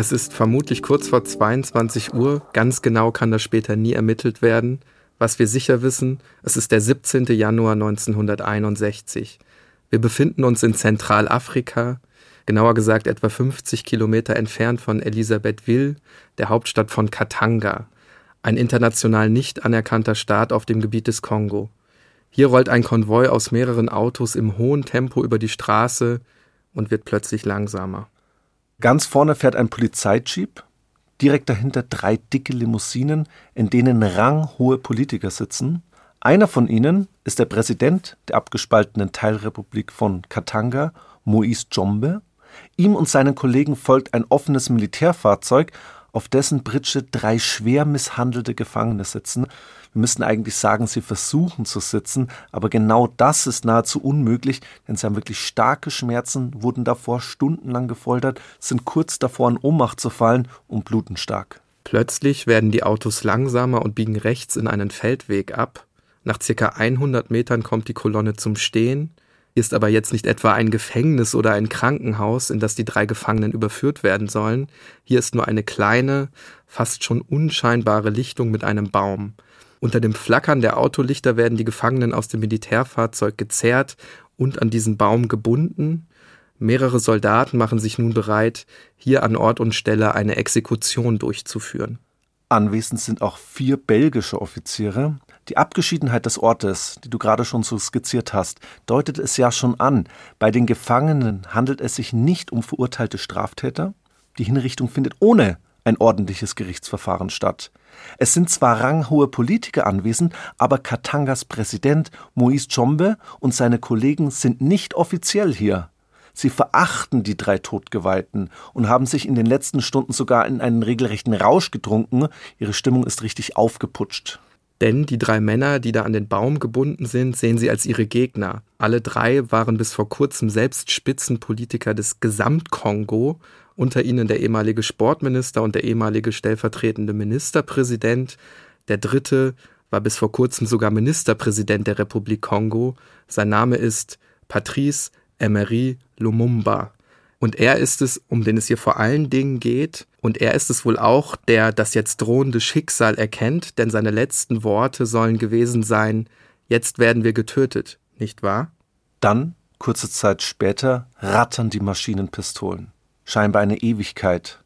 Es ist vermutlich kurz vor 22 Uhr. Ganz genau kann das später nie ermittelt werden. Was wir sicher wissen, es ist der 17. Januar 1961. Wir befinden uns in Zentralafrika, genauer gesagt etwa 50 Kilometer entfernt von Elisabethville, der Hauptstadt von Katanga, ein international nicht anerkannter Staat auf dem Gebiet des Kongo. Hier rollt ein Konvoi aus mehreren Autos im hohen Tempo über die Straße und wird plötzlich langsamer. Ganz vorne fährt ein Polizeijeep, direkt dahinter drei dicke Limousinen, in denen ranghohe Politiker sitzen. Einer von ihnen ist der Präsident der abgespaltenen Teilrepublik von Katanga, Moïse Jombe. Ihm und seinen Kollegen folgt ein offenes Militärfahrzeug, auf dessen Britsche drei schwer misshandelte Gefangene sitzen. Wir müssten eigentlich sagen, sie versuchen zu sitzen, aber genau das ist nahezu unmöglich, denn sie haben wirklich starke Schmerzen, wurden davor stundenlang gefoltert, sind kurz davor in Ohnmacht zu fallen und bluten stark. Plötzlich werden die Autos langsamer und biegen rechts in einen Feldweg ab. Nach circa 100 Metern kommt die Kolonne zum Stehen. Hier ist aber jetzt nicht etwa ein Gefängnis oder ein Krankenhaus, in das die drei Gefangenen überführt werden sollen. Hier ist nur eine kleine, fast schon unscheinbare Lichtung mit einem Baum. Unter dem Flackern der Autolichter werden die Gefangenen aus dem Militärfahrzeug gezerrt und an diesen Baum gebunden. Mehrere Soldaten machen sich nun bereit, hier an Ort und Stelle eine Exekution durchzuführen. Anwesend sind auch vier belgische Offiziere. Die Abgeschiedenheit des Ortes, die du gerade schon so skizziert hast, deutet es ja schon an. Bei den Gefangenen handelt es sich nicht um verurteilte Straftäter. Die Hinrichtung findet ohne ein ordentliches Gerichtsverfahren statt. Es sind zwar ranghohe Politiker anwesend, aber Katangas Präsident Moïse Chombe und seine Kollegen sind nicht offiziell hier. Sie verachten die drei Todgeweihten und haben sich in den letzten Stunden sogar in einen regelrechten Rausch getrunken. Ihre Stimmung ist richtig aufgeputscht. Denn die drei Männer, die da an den Baum gebunden sind, sehen sie als ihre Gegner. Alle drei waren bis vor kurzem selbst Spitzenpolitiker des Gesamtkongo unter ihnen der ehemalige Sportminister und der ehemalige stellvertretende Ministerpräsident. Der dritte war bis vor kurzem sogar Ministerpräsident der Republik Kongo. Sein Name ist Patrice Emery Lumumba. Und er ist es, um den es hier vor allen Dingen geht. Und er ist es wohl auch, der das jetzt drohende Schicksal erkennt, denn seine letzten Worte sollen gewesen sein, jetzt werden wir getötet, nicht wahr? Dann, kurze Zeit später, rattern die Maschinenpistolen scheinbar eine Ewigkeit.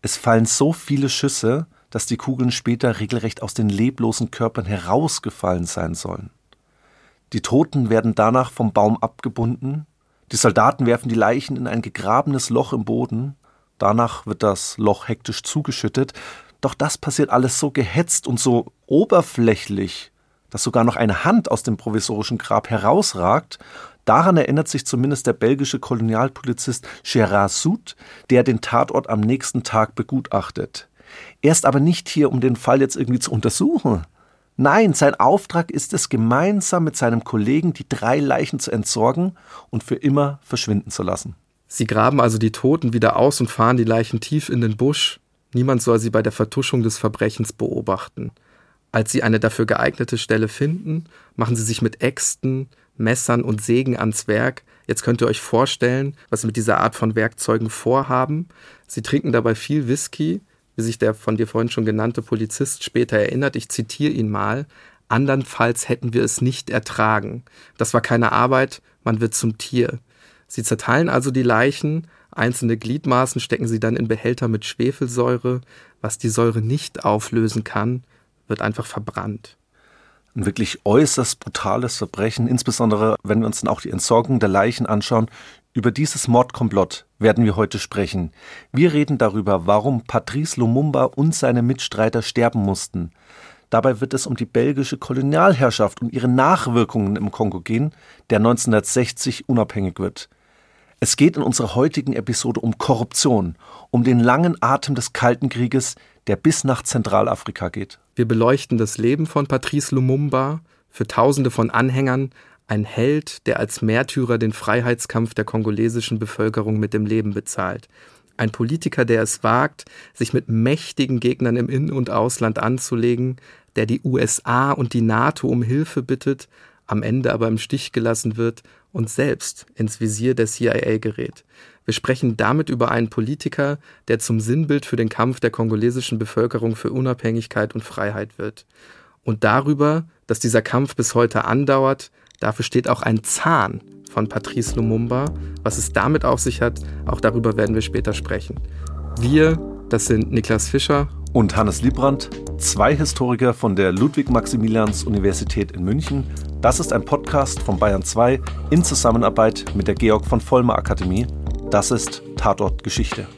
Es fallen so viele Schüsse, dass die Kugeln später regelrecht aus den leblosen Körpern herausgefallen sein sollen. Die Toten werden danach vom Baum abgebunden, die Soldaten werfen die Leichen in ein gegrabenes Loch im Boden, danach wird das Loch hektisch zugeschüttet, doch das passiert alles so gehetzt und so oberflächlich, dass sogar noch eine Hand aus dem provisorischen Grab herausragt Daran erinnert sich zumindest der belgische Kolonialpolizist Gérard Sout, der den Tatort am nächsten Tag begutachtet. Er ist aber nicht hier, um den Fall jetzt irgendwie zu untersuchen. Nein, sein Auftrag ist es, gemeinsam mit seinem Kollegen die drei Leichen zu entsorgen und für immer verschwinden zu lassen. Sie graben also die Toten wieder aus und fahren die Leichen tief in den Busch. Niemand soll sie bei der Vertuschung des Verbrechens beobachten. Als sie eine dafür geeignete Stelle finden, machen sie sich mit Äxten, Messern und Sägen ans Werk. Jetzt könnt ihr euch vorstellen, was sie mit dieser Art von Werkzeugen vorhaben. Sie trinken dabei viel Whisky, wie sich der von dir vorhin schon genannte Polizist später erinnert. Ich zitiere ihn mal. Andernfalls hätten wir es nicht ertragen. Das war keine Arbeit, man wird zum Tier. Sie zerteilen also die Leichen, einzelne Gliedmaßen stecken sie dann in Behälter mit Schwefelsäure. Was die Säure nicht auflösen kann, wird einfach verbrannt ein wirklich äußerst brutales Verbrechen, insbesondere wenn wir uns dann auch die Entsorgung der Leichen anschauen. Über dieses Mordkomplott werden wir heute sprechen. Wir reden darüber, warum Patrice Lumumba und seine Mitstreiter sterben mussten. Dabei wird es um die belgische Kolonialherrschaft und ihre Nachwirkungen im Kongo gehen, der 1960 unabhängig wird. Es geht in unserer heutigen Episode um Korruption, um den langen Atem des Kalten Krieges, der bis nach Zentralafrika geht. Wir beleuchten das Leben von Patrice Lumumba, für Tausende von Anhängern ein Held, der als Märtyrer den Freiheitskampf der kongolesischen Bevölkerung mit dem Leben bezahlt. Ein Politiker, der es wagt, sich mit mächtigen Gegnern im In- und Ausland anzulegen, der die USA und die NATO um Hilfe bittet, am Ende aber im Stich gelassen wird und selbst ins Visier der CIA gerät. Wir sprechen damit über einen Politiker, der zum Sinnbild für den Kampf der kongolesischen Bevölkerung für Unabhängigkeit und Freiheit wird. Und darüber, dass dieser Kampf bis heute andauert, dafür steht auch ein Zahn von Patrice Lumumba. Was es damit auf sich hat, auch darüber werden wir später sprechen. Wir, das sind Niklas Fischer und Hannes Liebrandt, zwei Historiker von der Ludwig-Maximilians-Universität in München. Das ist ein Podcast von Bayern 2 in Zusammenarbeit mit der Georg von Vollmer Akademie. Das ist Tatort Geschichte.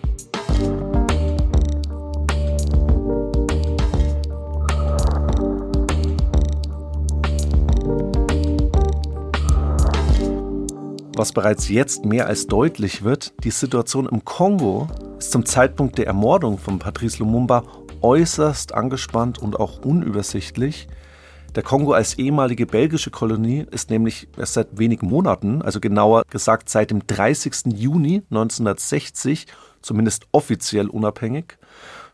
Was bereits jetzt mehr als deutlich wird, die Situation im Kongo ist zum Zeitpunkt der Ermordung von Patrice Lumumba äußerst angespannt und auch unübersichtlich. Der Kongo als ehemalige belgische Kolonie ist nämlich erst seit wenigen Monaten, also genauer gesagt seit dem 30. Juni 1960, zumindest offiziell unabhängig.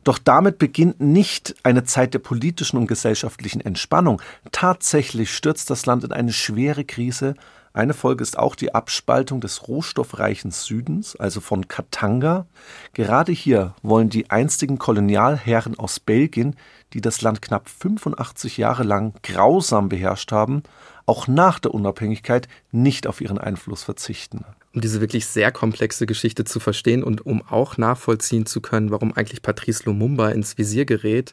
Doch damit beginnt nicht eine Zeit der politischen und gesellschaftlichen Entspannung. Tatsächlich stürzt das Land in eine schwere Krise, eine Folge ist auch die Abspaltung des rohstoffreichen Südens, also von Katanga. Gerade hier wollen die einstigen Kolonialherren aus Belgien, die das Land knapp 85 Jahre lang grausam beherrscht haben, auch nach der Unabhängigkeit nicht auf ihren Einfluss verzichten. Um diese wirklich sehr komplexe Geschichte zu verstehen und um auch nachvollziehen zu können, warum eigentlich Patrice Lumumba ins Visier gerät,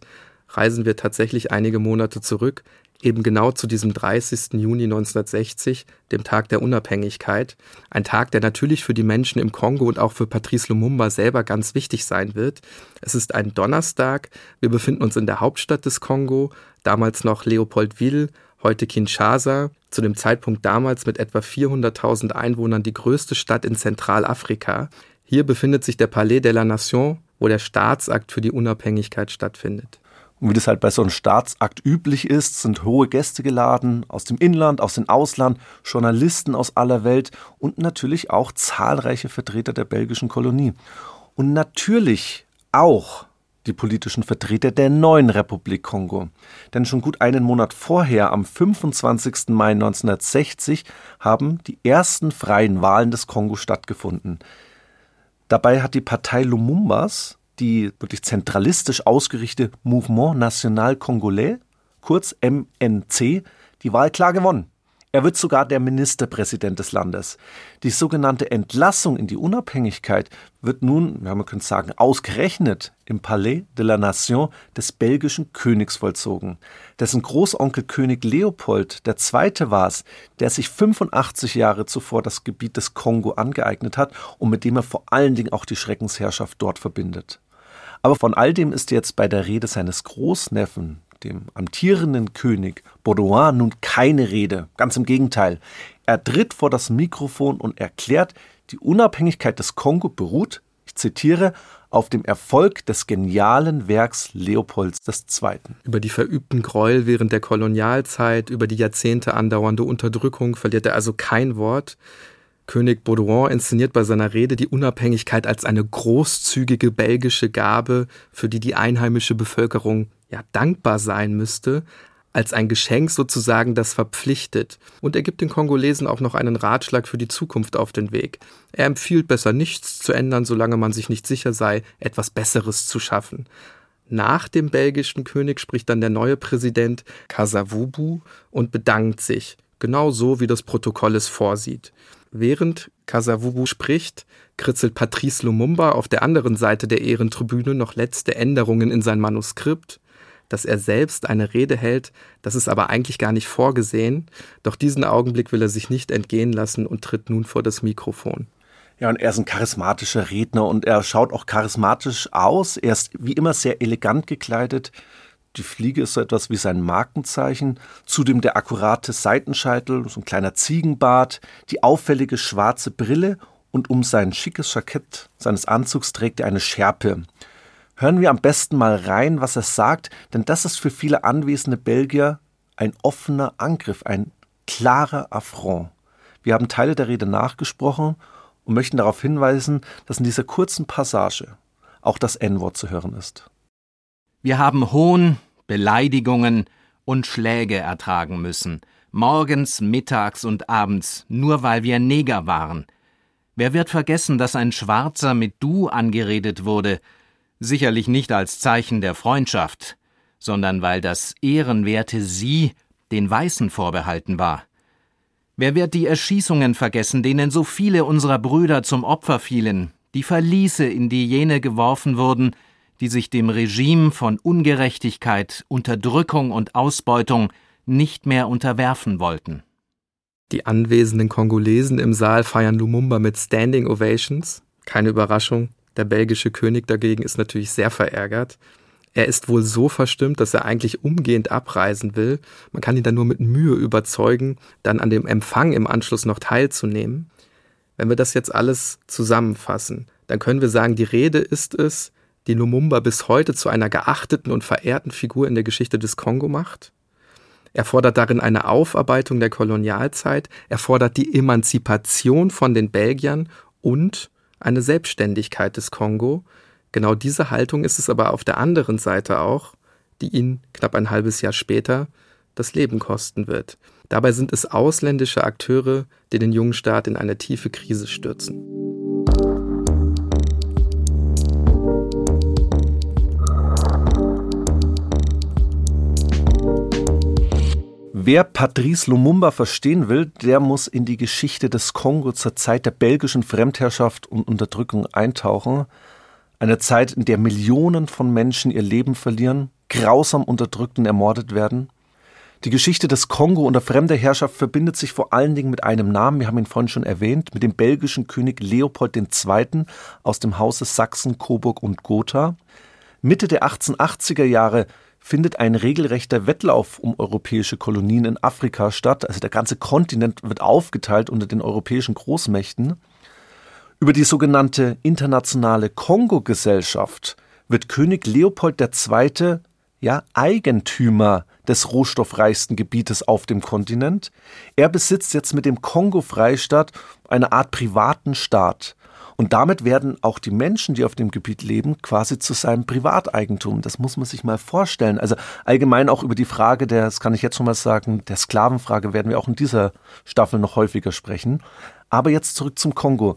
reisen wir tatsächlich einige Monate zurück eben genau zu diesem 30. Juni 1960, dem Tag der Unabhängigkeit. Ein Tag, der natürlich für die Menschen im Kongo und auch für Patrice Lumumba selber ganz wichtig sein wird. Es ist ein Donnerstag. Wir befinden uns in der Hauptstadt des Kongo, damals noch Leopoldville, heute Kinshasa, zu dem Zeitpunkt damals mit etwa 400.000 Einwohnern die größte Stadt in Zentralafrika. Hier befindet sich der Palais de la Nation, wo der Staatsakt für die Unabhängigkeit stattfindet. Und wie das halt bei so einem Staatsakt üblich ist, sind hohe Gäste geladen aus dem Inland, aus dem Ausland, Journalisten aus aller Welt und natürlich auch zahlreiche Vertreter der belgischen Kolonie. Und natürlich auch die politischen Vertreter der neuen Republik Kongo. Denn schon gut einen Monat vorher, am 25. Mai 1960, haben die ersten freien Wahlen des Kongo stattgefunden. Dabei hat die Partei Lumumbas die wirklich zentralistisch ausgerichtete Mouvement National Congolais, kurz MNC, die Wahl klar gewonnen. Er wird sogar der Ministerpräsident des Landes. Die sogenannte Entlassung in die Unabhängigkeit wird nun, ja, man könnte sagen, ausgerechnet im Palais de la Nation des belgischen Königs vollzogen. Dessen Großonkel König Leopold II. war es, der sich 85 Jahre zuvor das Gebiet des Kongo angeeignet hat und mit dem er vor allen Dingen auch die Schreckensherrschaft dort verbindet. Aber von all dem ist jetzt bei der Rede seines Großneffen, dem amtierenden König Baudouin, nun keine Rede. Ganz im Gegenteil. Er tritt vor das Mikrofon und erklärt, die Unabhängigkeit des Kongo beruht, ich zitiere, auf dem Erfolg des genialen Werks Leopolds II. Über die verübten Gräuel während der Kolonialzeit, über die Jahrzehnte andauernde Unterdrückung verliert er also kein Wort. König Baudouin inszeniert bei seiner Rede die Unabhängigkeit als eine großzügige belgische Gabe, für die die einheimische Bevölkerung ja dankbar sein müsste, als ein Geschenk sozusagen, das verpflichtet. Und er gibt den Kongolesen auch noch einen Ratschlag für die Zukunft auf den Weg. Er empfiehlt besser nichts zu ändern, solange man sich nicht sicher sei, etwas Besseres zu schaffen. Nach dem belgischen König spricht dann der neue Präsident Kasavubu und bedankt sich, genau so wie das Protokoll es vorsieht. Während Kasavubu spricht, kritzelt Patrice Lumumba auf der anderen Seite der Ehrentribüne noch letzte Änderungen in sein Manuskript, dass er selbst eine Rede hält, das ist aber eigentlich gar nicht vorgesehen, doch diesen Augenblick will er sich nicht entgehen lassen und tritt nun vor das Mikrofon. Ja, und er ist ein charismatischer Redner und er schaut auch charismatisch aus. Er ist wie immer sehr elegant gekleidet. Die Fliege ist so etwas wie sein Markenzeichen. Zudem der akkurate Seitenscheitel, so ein kleiner Ziegenbart, die auffällige schwarze Brille und um sein schickes Jackett seines Anzugs trägt er eine Schärpe. Hören wir am besten mal rein, was er sagt, denn das ist für viele anwesende Belgier ein offener Angriff, ein klarer Affront. Wir haben Teile der Rede nachgesprochen und möchten darauf hinweisen, dass in dieser kurzen Passage auch das N-Wort zu hören ist. Wir haben Hohn, Beleidigungen und Schläge ertragen müssen, morgens, mittags und abends, nur weil wir Neger waren. Wer wird vergessen, dass ein Schwarzer mit Du angeredet wurde, sicherlich nicht als Zeichen der Freundschaft, sondern weil das ehrenwerte Sie den Weißen vorbehalten war. Wer wird die Erschießungen vergessen, denen so viele unserer Brüder zum Opfer fielen, die Verliese, in die jene geworfen wurden, die sich dem Regime von Ungerechtigkeit, Unterdrückung und Ausbeutung nicht mehr unterwerfen wollten. Die anwesenden Kongolesen im Saal feiern Lumumba mit Standing Ovations. Keine Überraschung, der belgische König dagegen ist natürlich sehr verärgert. Er ist wohl so verstimmt, dass er eigentlich umgehend abreisen will. Man kann ihn dann nur mit Mühe überzeugen, dann an dem Empfang im Anschluss noch teilzunehmen. Wenn wir das jetzt alles zusammenfassen, dann können wir sagen, die Rede ist es, die Lumumba bis heute zu einer geachteten und verehrten Figur in der Geschichte des Kongo macht. Er fordert darin eine Aufarbeitung der Kolonialzeit, er fordert die Emanzipation von den Belgiern und eine Selbstständigkeit des Kongo. Genau diese Haltung ist es aber auf der anderen Seite auch, die ihn knapp ein halbes Jahr später das Leben kosten wird. Dabei sind es ausländische Akteure, die den jungen Staat in eine tiefe Krise stürzen. Wer Patrice Lumumba verstehen will, der muss in die Geschichte des Kongo zur Zeit der belgischen Fremdherrschaft und Unterdrückung eintauchen. Eine Zeit, in der Millionen von Menschen ihr Leben verlieren, grausam unterdrückt und ermordet werden. Die Geschichte des Kongo unter fremder Herrschaft verbindet sich vor allen Dingen mit einem Namen, wir haben ihn vorhin schon erwähnt, mit dem belgischen König Leopold II. aus dem Hause Sachsen, Coburg und Gotha. Mitte der 1880er Jahre findet ein regelrechter Wettlauf um europäische Kolonien in Afrika statt. Also der ganze Kontinent wird aufgeteilt unter den europäischen Großmächten. Über die sogenannte internationale Kongo-Gesellschaft wird König Leopold II. ja Eigentümer des rohstoffreichsten Gebietes auf dem Kontinent. Er besitzt jetzt mit dem Kongo-Freistaat eine Art privaten Staat. Und damit werden auch die Menschen, die auf dem Gebiet leben, quasi zu seinem Privateigentum. Das muss man sich mal vorstellen. Also allgemein auch über die Frage der, das kann ich jetzt schon mal sagen, der Sklavenfrage werden wir auch in dieser Staffel noch häufiger sprechen. Aber jetzt zurück zum Kongo.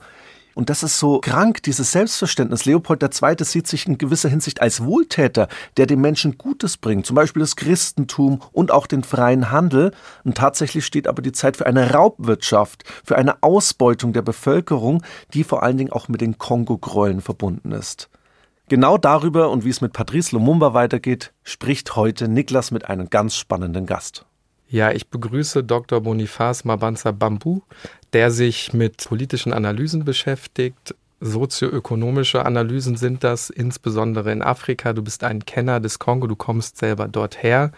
Und das ist so krank, dieses Selbstverständnis. Leopold II. sieht sich in gewisser Hinsicht als Wohltäter, der den Menschen Gutes bringt, zum Beispiel das Christentum und auch den freien Handel. Und tatsächlich steht aber die Zeit für eine Raubwirtschaft, für eine Ausbeutung der Bevölkerung, die vor allen Dingen auch mit den Kongo-Gräueln verbunden ist. Genau darüber und wie es mit Patrice Lumumba weitergeht, spricht heute Niklas mit einem ganz spannenden Gast. Ja, ich begrüße Dr. Boniface Mabanza Bambu, der sich mit politischen Analysen beschäftigt. Sozioökonomische Analysen sind das, insbesondere in Afrika. Du bist ein Kenner des Kongo, du kommst selber dort her,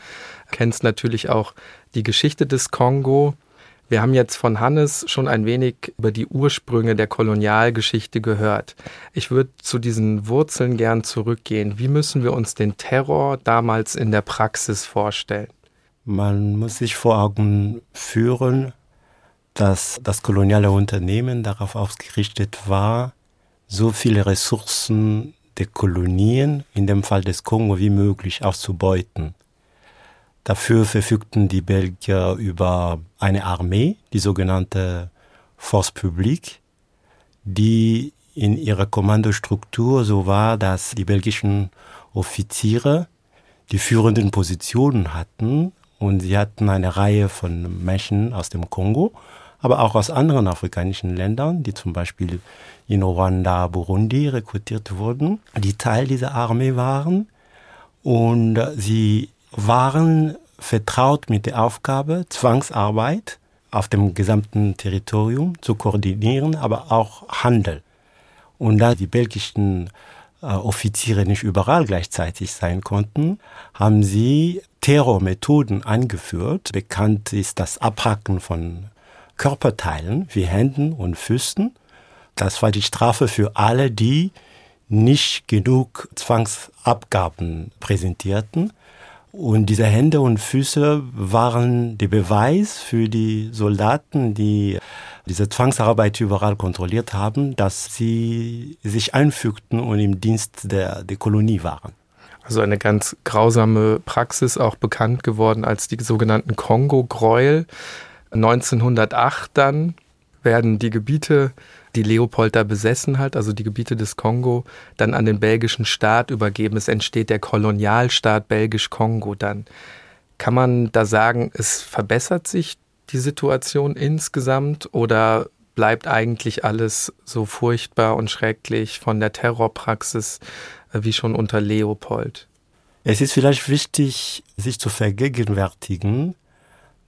kennst natürlich auch die Geschichte des Kongo. Wir haben jetzt von Hannes schon ein wenig über die Ursprünge der Kolonialgeschichte gehört. Ich würde zu diesen Wurzeln gern zurückgehen. Wie müssen wir uns den Terror damals in der Praxis vorstellen? Man muss sich vor Augen führen, dass das koloniale Unternehmen darauf ausgerichtet war, so viele Ressourcen der Kolonien, in dem Fall des Kongo, wie möglich auszubeuten. Dafür verfügten die Belgier über eine Armee, die sogenannte Force Publique, die in ihrer Kommandostruktur so war, dass die belgischen Offiziere die führenden Positionen hatten und sie hatten eine Reihe von Menschen aus dem Kongo, aber auch aus anderen afrikanischen Ländern, die zum Beispiel in Ruanda, Burundi rekrutiert wurden, die Teil dieser Armee waren. Und sie waren vertraut mit der Aufgabe, Zwangsarbeit auf dem gesamten Territorium zu koordinieren, aber auch Handel. Und da die belgischen äh, Offiziere nicht überall gleichzeitig sein konnten, haben sie Terrormethoden angeführt. Bekannt ist das Abhacken von Körperteilen wie Händen und Füßen. Das war die Strafe für alle, die nicht genug Zwangsabgaben präsentierten. Und diese Hände und Füße waren der Beweis für die Soldaten, die diese Zwangsarbeit überall kontrolliert haben, dass sie sich einfügten und im Dienst der, der Kolonie waren. Also eine ganz grausame Praxis, auch bekannt geworden als die sogenannten Kongo-Gräuel. 1908 dann werden die Gebiete die Leopold da besessen hat, also die Gebiete des Kongo, dann an den belgischen Staat übergeben. Es entsteht der Kolonialstaat Belgisch-Kongo dann. Kann man da sagen, es verbessert sich die Situation insgesamt oder bleibt eigentlich alles so furchtbar und schrecklich von der Terrorpraxis wie schon unter Leopold? Es ist vielleicht wichtig, sich zu vergegenwärtigen,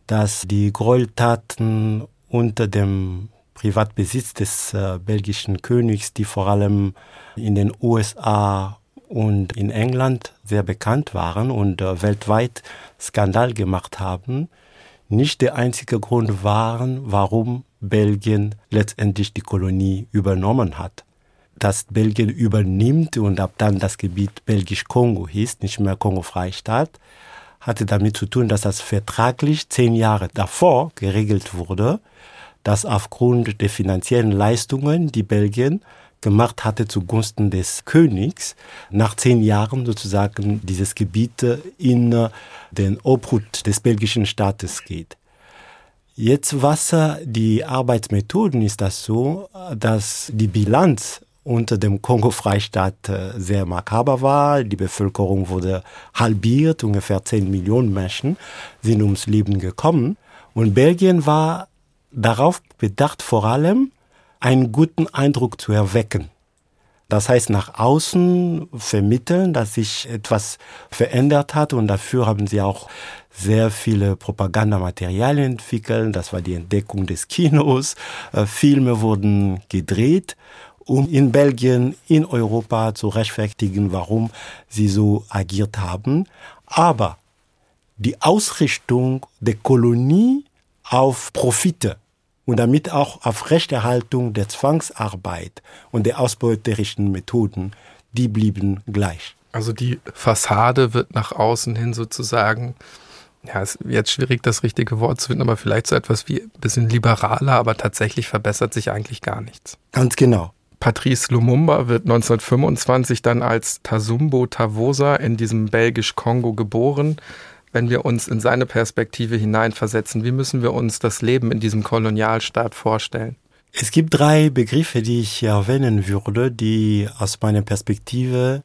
dass die Gräueltaten unter dem Privatbesitz des äh, belgischen Königs, die vor allem in den USA und in England sehr bekannt waren und äh, weltweit Skandal gemacht haben, nicht der einzige Grund waren, warum Belgien letztendlich die Kolonie übernommen hat. Dass Belgien übernimmt und ab dann das Gebiet Belgisch-Kongo hieß, nicht mehr Kongo-Freistaat, hatte damit zu tun, dass das vertraglich zehn Jahre davor geregelt wurde dass aufgrund der finanziellen Leistungen, die Belgien gemacht hatte zugunsten des Königs, nach zehn Jahren sozusagen dieses Gebiet in den Obhut des belgischen Staates geht. Jetzt was die Arbeitsmethoden ist das so, dass die Bilanz unter dem Kongo-Freistaat sehr makaber war. Die Bevölkerung wurde halbiert, ungefähr zehn Millionen Menschen sind ums Leben gekommen. Und Belgien war darauf bedacht, vor allem einen guten Eindruck zu erwecken. Das heißt, nach außen vermitteln, dass sich etwas verändert hat und dafür haben sie auch sehr viele Propagandamaterialien entwickelt. Das war die Entdeckung des Kinos. Äh, Filme wurden gedreht, um in Belgien, in Europa zu rechtfertigen, warum sie so agiert haben. Aber die Ausrichtung der Kolonie auf Profite und damit auch auf Rechterhaltung der Zwangsarbeit und der ausbeuterischen Methoden, die blieben gleich. Also die Fassade wird nach außen hin sozusagen, ja, ist jetzt schwierig das richtige Wort zu finden, aber vielleicht so etwas wie ein bisschen liberaler, aber tatsächlich verbessert sich eigentlich gar nichts. Ganz genau. Patrice Lumumba wird 1925 dann als Tasumbo Tavosa in diesem belgisch-Kongo geboren wenn wir uns in seine Perspektive hineinversetzen? Wie müssen wir uns das Leben in diesem Kolonialstaat vorstellen? Es gibt drei Begriffe, die ich erwähnen würde, die aus meiner Perspektive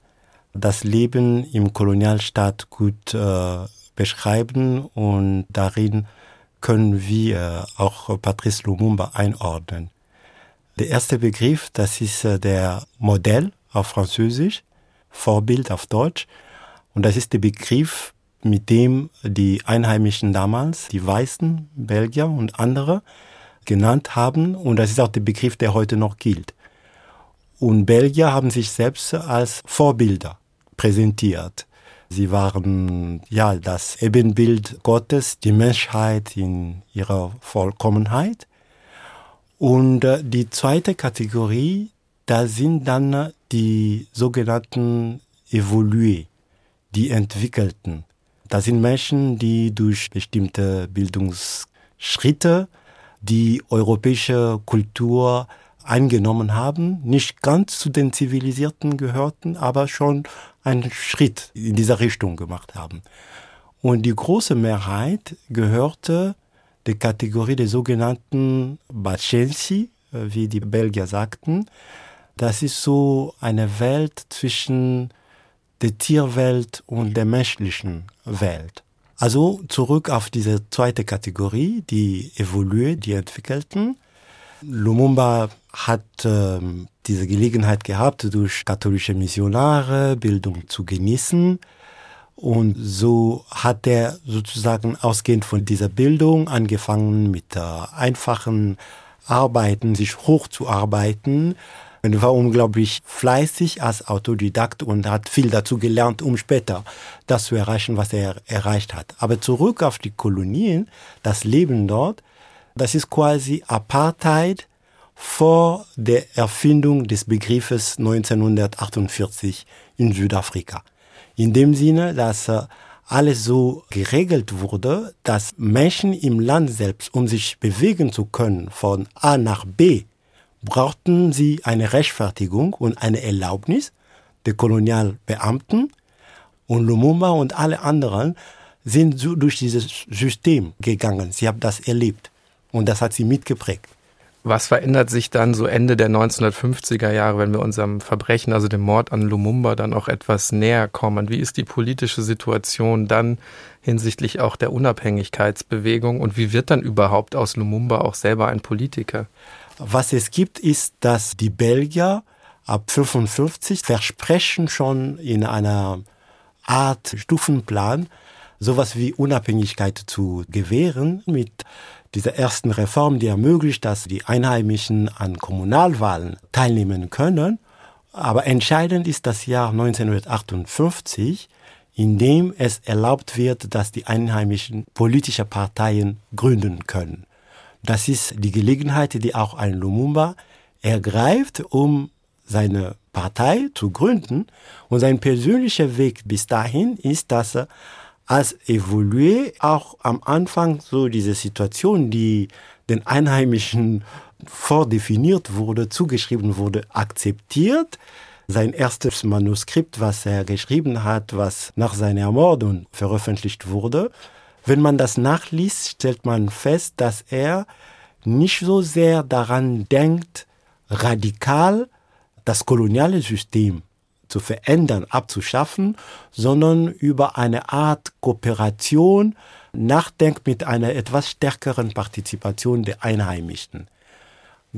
das Leben im Kolonialstaat gut äh, beschreiben und darin können wir auch Patrice Lumumba einordnen. Der erste Begriff, das ist äh, der Modell auf Französisch, Vorbild auf Deutsch. Und das ist der Begriff mit dem die Einheimischen damals, die Weißen, Belgier und andere, genannt haben. Und das ist auch der Begriff, der heute noch gilt. Und Belgier haben sich selbst als Vorbilder präsentiert. Sie waren ja das Ebenbild Gottes, die Menschheit in ihrer Vollkommenheit. Und äh, die zweite Kategorie, da sind dann die sogenannten Evolué, die Entwickelten. Das sind Menschen, die durch bestimmte Bildungsschritte die europäische Kultur eingenommen haben, nicht ganz zu den Zivilisierten gehörten, aber schon einen Schritt in dieser Richtung gemacht haben. Und die große Mehrheit gehörte der Kategorie der sogenannten Bacensi, wie die Belgier sagten. Das ist so eine Welt zwischen der Tierwelt und der menschlichen Welt. Also zurück auf diese zweite Kategorie, die Evolue, die Entwickelten. Lumumba hat äh, diese Gelegenheit gehabt, durch katholische Missionare Bildung zu genießen. Und so hat er sozusagen ausgehend von dieser Bildung angefangen mit einfachen Arbeiten, sich hochzuarbeiten, er war unglaublich fleißig als Autodidakt und hat viel dazu gelernt, um später das zu erreichen, was er erreicht hat. Aber zurück auf die Kolonien, das Leben dort, das ist quasi Apartheid vor der Erfindung des Begriffes 1948 in Südafrika. In dem Sinne, dass äh, alles so geregelt wurde, dass Menschen im Land selbst, um sich bewegen zu können von A nach B, brauchten sie eine Rechtfertigung und eine Erlaubnis der Kolonialbeamten und Lumumba und alle anderen sind so durch dieses System gegangen. Sie haben das erlebt und das hat sie mitgeprägt. Was verändert sich dann so Ende der 1950er Jahre, wenn wir unserem Verbrechen, also dem Mord an Lumumba, dann auch etwas näher kommen? Wie ist die politische Situation dann hinsichtlich auch der Unabhängigkeitsbewegung und wie wird dann überhaupt aus Lumumba auch selber ein Politiker? Was es gibt, ist, dass die Belgier ab 55 versprechen schon in einer Art Stufenplan sowas wie Unabhängigkeit zu gewähren mit dieser ersten Reform, die ermöglicht, dass die Einheimischen an Kommunalwahlen teilnehmen können. Aber entscheidend ist das Jahr 1958, in dem es erlaubt wird, dass die Einheimischen politische Parteien gründen können. Das ist die Gelegenheit, die auch ein Lumumba ergreift, um seine Partei zu gründen. Und sein persönlicher Weg bis dahin ist, dass er als Evolué auch am Anfang so diese Situation, die den Einheimischen vordefiniert wurde, zugeschrieben wurde, akzeptiert. Sein erstes Manuskript, was er geschrieben hat, was nach seiner Ermordung veröffentlicht wurde, wenn man das nachliest, stellt man fest, dass er nicht so sehr daran denkt, radikal das koloniale System zu verändern, abzuschaffen, sondern über eine Art Kooperation nachdenkt mit einer etwas stärkeren Partizipation der Einheimischen.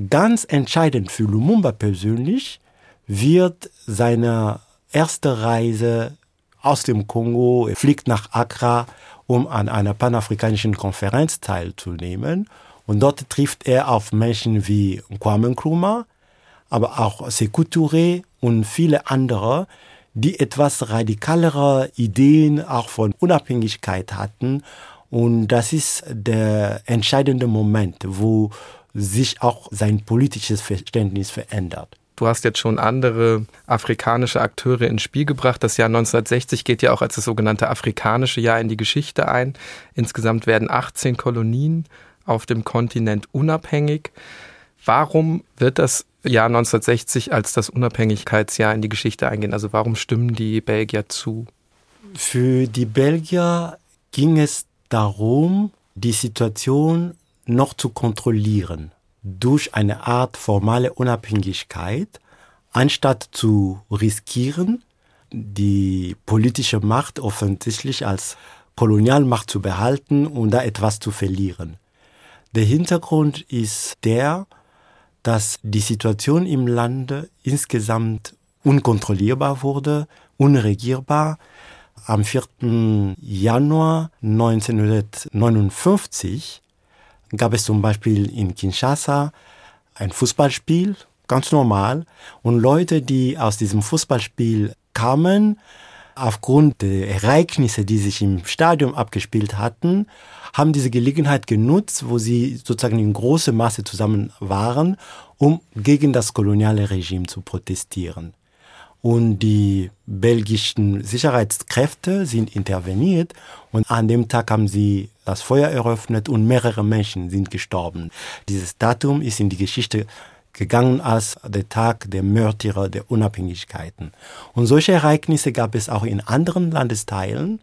Ganz entscheidend für Lumumba persönlich wird seine erste Reise aus dem Kongo, er fliegt nach Accra, um an einer panafrikanischen Konferenz teilzunehmen. Und dort trifft er auf Menschen wie Kwame Nkrumah, aber auch Sekou Touré und viele andere, die etwas radikalere Ideen auch von Unabhängigkeit hatten. Und das ist der entscheidende Moment, wo sich auch sein politisches Verständnis verändert. Du hast jetzt schon andere afrikanische Akteure ins Spiel gebracht. Das Jahr 1960 geht ja auch als das sogenannte afrikanische Jahr in die Geschichte ein. Insgesamt werden 18 Kolonien auf dem Kontinent unabhängig. Warum wird das Jahr 1960 als das Unabhängigkeitsjahr in die Geschichte eingehen? Also warum stimmen die Belgier zu? Für die Belgier ging es darum, die Situation noch zu kontrollieren durch eine Art formale Unabhängigkeit, anstatt zu riskieren, die politische Macht offensichtlich als Kolonialmacht zu behalten und da etwas zu verlieren. Der Hintergrund ist der, dass die Situation im Lande insgesamt unkontrollierbar wurde, unregierbar. Am 4. Januar 1959 gab es zum Beispiel in Kinshasa ein Fußballspiel, ganz normal, und Leute, die aus diesem Fußballspiel kamen, aufgrund der Ereignisse, die sich im Stadion abgespielt hatten, haben diese Gelegenheit genutzt, wo sie sozusagen in großem Maße zusammen waren, um gegen das koloniale Regime zu protestieren. Und die belgischen Sicherheitskräfte sind interveniert und an dem Tag haben sie das Feuer eröffnet und mehrere Menschen sind gestorben. Dieses Datum ist in die Geschichte gegangen als der Tag der Märtyrer der Unabhängigkeiten. Und solche Ereignisse gab es auch in anderen Landesteilen,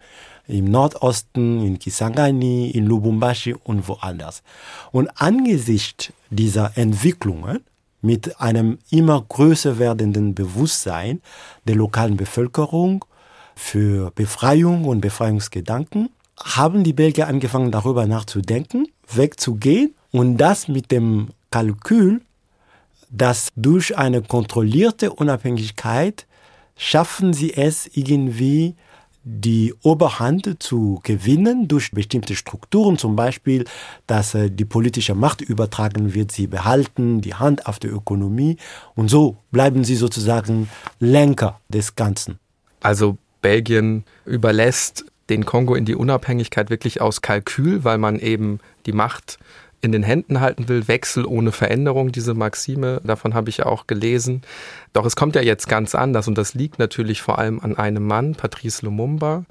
im Nordosten, in Kisangani, in Lubumbashi und woanders. Und angesichts dieser Entwicklungen mit einem immer größer werdenden Bewusstsein der lokalen Bevölkerung für Befreiung und Befreiungsgedanken, haben die Belgier angefangen darüber nachzudenken, wegzugehen und das mit dem Kalkül, dass durch eine kontrollierte Unabhängigkeit schaffen sie es irgendwie die Oberhand zu gewinnen durch bestimmte Strukturen, zum Beispiel, dass äh, die politische Macht übertragen wird, sie behalten die Hand auf der Ökonomie und so bleiben sie sozusagen Lenker des Ganzen. Also Belgien überlässt den Kongo in die Unabhängigkeit wirklich aus Kalkül, weil man eben die Macht in den Händen halten will, Wechsel ohne Veränderung, diese Maxime, davon habe ich ja auch gelesen. Doch es kommt ja jetzt ganz anders und das liegt natürlich vor allem an einem Mann, Patrice Lumumba.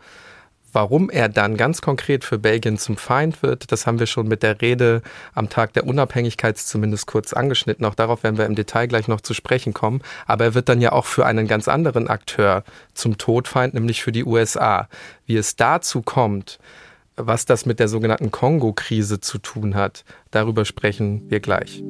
Warum er dann ganz konkret für Belgien zum Feind wird, das haben wir schon mit der Rede am Tag der Unabhängigkeit zumindest kurz angeschnitten. Auch darauf werden wir im Detail gleich noch zu sprechen kommen. Aber er wird dann ja auch für einen ganz anderen Akteur zum Todfeind, nämlich für die USA. Wie es dazu kommt, Was das mit der sogenannten Kongo-Krise zu tun hat, darüber sprechen wir gleich.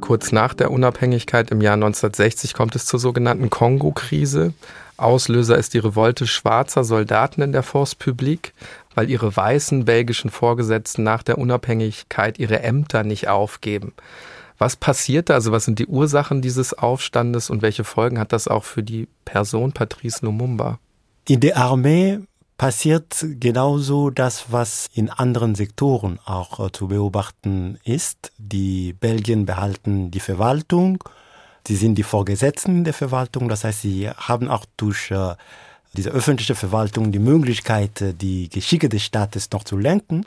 Kurz nach der Unabhängigkeit im Jahr 1960 kommt es zur sogenannten Kongo-Krise. Auslöser ist die Revolte schwarzer Soldaten in der Force Publique, weil ihre weißen belgischen Vorgesetzten nach der Unabhängigkeit ihre Ämter nicht aufgeben. Was passiert da? Also was sind die Ursachen dieses Aufstandes und welche Folgen hat das auch für die Person Patrice Lumumba? In der Armee passiert genauso das, was in anderen Sektoren auch äh, zu beobachten ist. Die Belgien behalten die Verwaltung, sie sind die Vorgesetzten der Verwaltung, das heißt, sie haben auch durch äh, diese öffentliche Verwaltung die Möglichkeit, äh, die Geschicke des Staates noch zu lenken.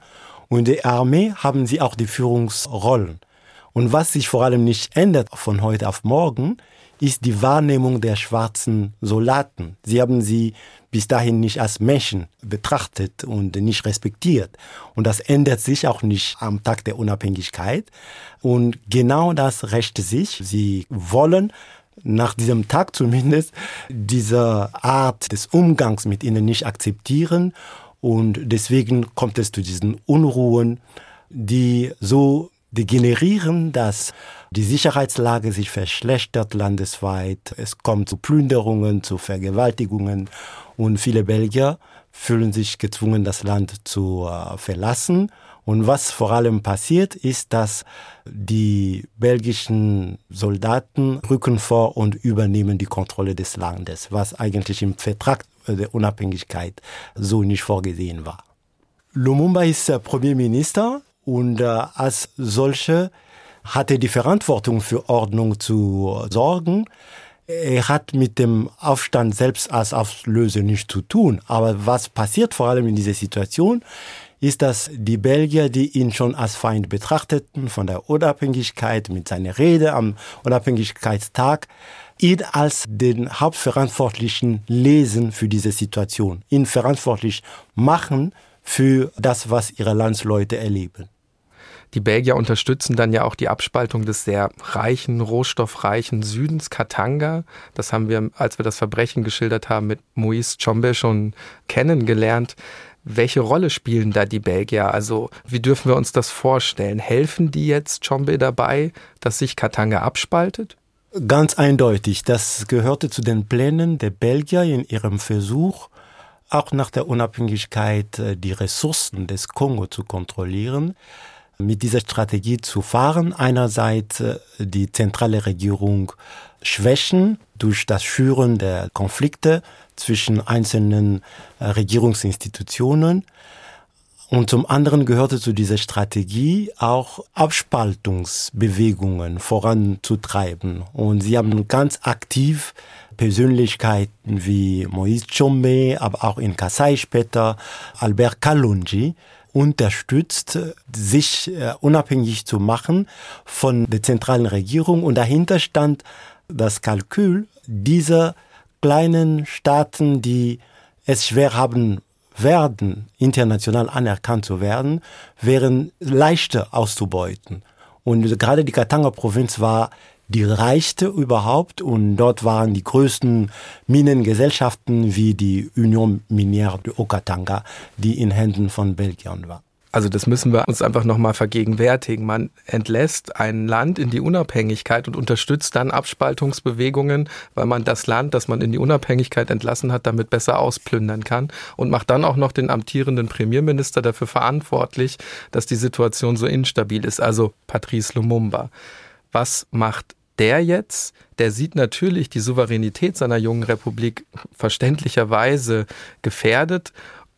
Und in der Armee haben sie auch die Führungsrollen. Und was sich vor allem nicht ändert von heute auf morgen, ist die Wahrnehmung der schwarzen Soldaten. Sie haben sie bis dahin nicht als Menschen betrachtet und nicht respektiert. Und das ändert sich auch nicht am Tag der Unabhängigkeit. Und genau das rächte sich. Sie wollen nach diesem Tag zumindest diese Art des Umgangs mit ihnen nicht akzeptieren. Und deswegen kommt es zu diesen Unruhen, die so degenerieren, dass die Sicherheitslage sich verschlechtert landesweit. Es kommt zu Plünderungen, zu Vergewaltigungen und viele Belgier fühlen sich gezwungen, das Land zu äh, verlassen. Und was vor allem passiert, ist, dass die belgischen Soldaten rücken vor und übernehmen die Kontrolle des Landes, was eigentlich im Vertrag der Unabhängigkeit so nicht vorgesehen war. Lumumba ist Premierminister und äh, als solche hatte die Verantwortung für Ordnung zu sorgen. Er hat mit dem Aufstand selbst als Auslöser nichts zu tun. Aber was passiert vor allem in dieser Situation, ist, dass die Belgier, die ihn schon als Feind betrachteten, von der Unabhängigkeit mit seiner Rede am Unabhängigkeitstag, ihn als den Hauptverantwortlichen lesen für diese Situation, ihn verantwortlich machen für das, was ihre Landsleute erleben. Die Belgier unterstützen dann ja auch die Abspaltung des sehr reichen, rohstoffreichen Südens, Katanga. Das haben wir, als wir das Verbrechen geschildert haben, mit Moïse Chombe schon kennengelernt. Welche Rolle spielen da die Belgier? Also wie dürfen wir uns das vorstellen? Helfen die jetzt Chombe dabei, dass sich Katanga abspaltet? Ganz eindeutig. Das gehörte zu den Plänen der Belgier in ihrem Versuch, auch nach der Unabhängigkeit äh, die Ressourcen des Kongo zu kontrollieren mit dieser Strategie zu fahren. Einerseits äh, die zentrale Regierung schwächen durch das Schüren der Konflikte zwischen einzelnen äh, Regierungsinstitutionen. Und zum anderen gehörte zu dieser Strategie auch Abspaltungsbewegungen voranzutreiben. Und sie haben ganz aktiv Persönlichkeiten wie Moïse Chombe, aber auch in Kasai später Albert Kalunji unterstützt, sich äh, unabhängig zu machen von der zentralen Regierung. Und dahinter stand das Kalkül dieser kleinen Staaten, die es schwer haben werden, international anerkannt zu werden, wären leichter auszubeuten. Und gerade die Katanga-Provinz war die reichste überhaupt und dort waren die größten Minengesellschaften wie die Union Minière de Okatanga, die in Händen von Belgien war. Also das müssen wir uns einfach nochmal vergegenwärtigen. Man entlässt ein Land in die Unabhängigkeit und unterstützt dann Abspaltungsbewegungen, weil man das Land, das man in die Unabhängigkeit entlassen hat, damit besser ausplündern kann und macht dann auch noch den amtierenden Premierminister dafür verantwortlich, dass die Situation so instabil ist, also Patrice Lumumba. Was macht der jetzt, der sieht natürlich die Souveränität seiner jungen Republik verständlicherweise gefährdet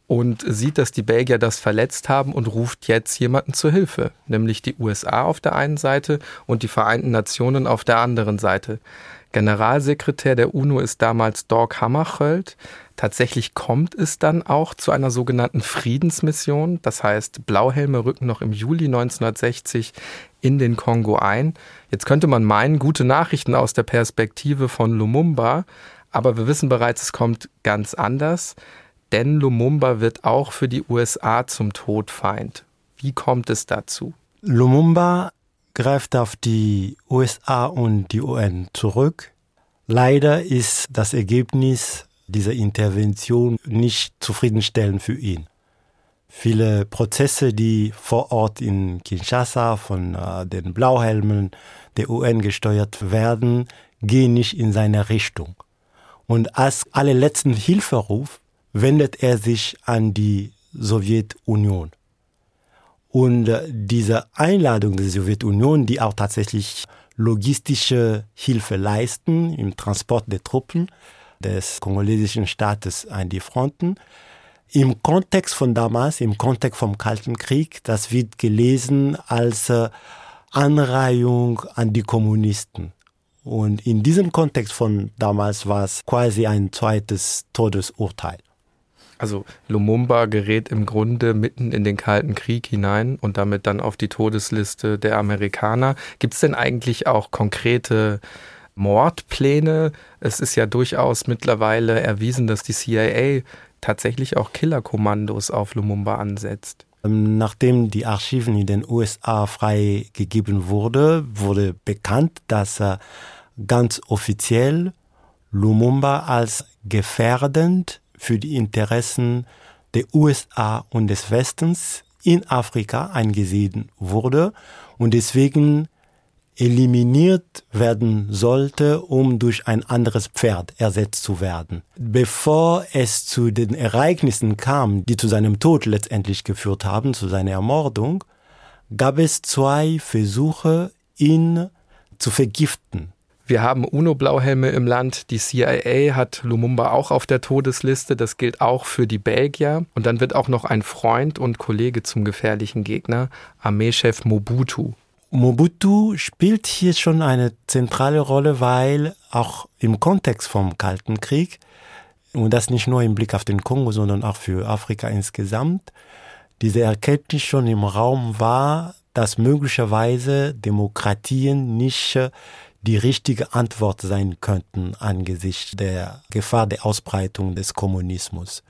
und sieht, dass die Belgier das verletzt haben und ruft jetzt jemanden zur Hilfe, nämlich die USA auf der einen Seite und die Vereinten Nationen auf der anderen Seite. Generalsekretär der UNO ist damals Dork Hammarskjöld. Tatsächlich kommt es dann auch zu einer sogenannten Friedensmission. Das heißt, Blauhelme rücken noch im Juli 1960 in den Kongo ein. Jetzt könnte man meinen, gute Nachrichten aus der Perspektive von Lumumba, aber wir wissen bereits, es kommt ganz anders, denn Lumumba wird auch für die USA zum Todfeind. Wie kommt es dazu? Lumumba greift auf die USA und die UN zurück, Leider ist das Ergebnis dieser Intervention nicht zufriedenstellend für ihn. Viele Prozesse, die vor Ort in Kinshasa von äh, den Blauhelmen der UN gesteuert werden, gehen nicht in seine Richtung. Und als allerletzten Hilferuf wendet er sich an die Sowjetunion. Und äh, diese Einladung der Sowjetunion, die auch tatsächlich logistische Hilfe leisten im Transport der Truppen des kongolesischen Staates an die Fronten, im Kontext von damals, im Kontext vom Kalten Krieg, das wird gelesen als äh, Anreihung an die Kommunisten. Und in diesem Kontext von damals war es quasi ein zweites Todesurteil. Also Lumumba gerät im Grunde mitten in den Kalten Krieg hinein und damit dann auf die Todesliste der Amerikaner. Gibt es denn eigentlich auch konkrete Mordpläne? Es ist ja durchaus mittlerweile erwiesen, dass die CIA tatsächlich auch Killerkommandos auf Lumumba ansetzt. Ähm, nachdem die Archiven in den USA freigegeben wurde, wurde bekannt, dass ganz offiziell Lumumba als gefährdend für die Interessen der USA und des Westens in Afrika eingesehen wurde und deswegen eliminiert werden sollte, um durch ein anderes Pferd ersetzt zu werden. Bevor es zu den Ereignissen kam, die zu seinem Tod letztendlich geführt haben, zu seiner Ermordung, gab es zwei Versuche, ihn zu vergiften. Wir haben UNO-Blauhelme im Land. Die CIA hat Lumumba auch auf der Todesliste. Das gilt auch für die Belgier. Und dann wird auch noch ein Freund und Kollege zum gefährlichen Gegner, Armeechef Mobutu. Mobutu spielt hier schon eine zentrale Rolle, weil auch im Kontext vom Kalten Krieg, und das nicht nur im Blick auf den Kongo, sondern auch für Afrika insgesamt, diese Erkenntnis schon im Raum war, dass möglicherweise Demokratien nicht die richtige Antwort sein könnten angesichts der Gefahr der Ausbreitung des Kommunismus.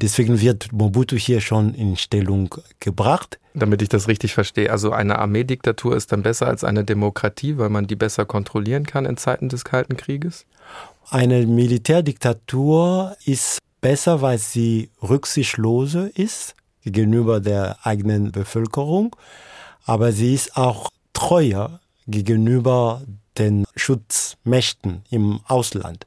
Deswegen wird Mobutu hier schon in Stellung gebracht. Damit ich das richtig verstehe, also eine Armeediktatur ist dann besser als eine Demokratie, weil man die besser kontrollieren kann in Zeiten des Kalten Krieges? Eine Militärdiktatur ist besser, weil sie rücksichtslose ist gegenüber der eigenen Bevölkerung, aber sie ist auch treuer gegenüber den Schutzmächten im Ausland.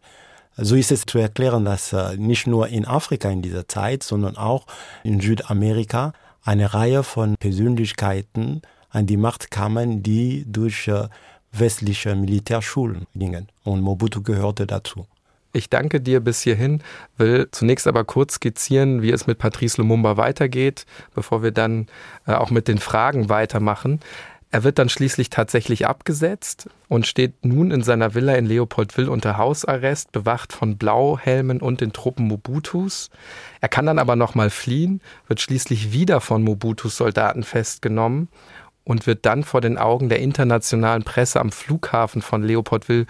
So ist es zu erklären, dass äh, nicht nur in Afrika in dieser Zeit, sondern auch in Südamerika eine Reihe von Persönlichkeiten an die Macht kamen, die durch äh, westliche Militärschulen gingen. Und Mobutu gehörte dazu. Ich danke dir bis hierhin, will zunächst aber kurz skizzieren, wie es mit Patrice Lumumba weitergeht, bevor wir dann äh, auch mit den Fragen weitermachen. Er wird dann schließlich tatsächlich abgesetzt und steht nun in seiner Villa in Leopoldville unter Hausarrest, bewacht von Blauhelmen und den Truppen Mobutus. Er kann dann aber nochmal fliehen, wird schließlich wieder von Mobutus Soldaten festgenommen und wird dann vor den Augen der internationalen Presse am Flughafen von Leopoldville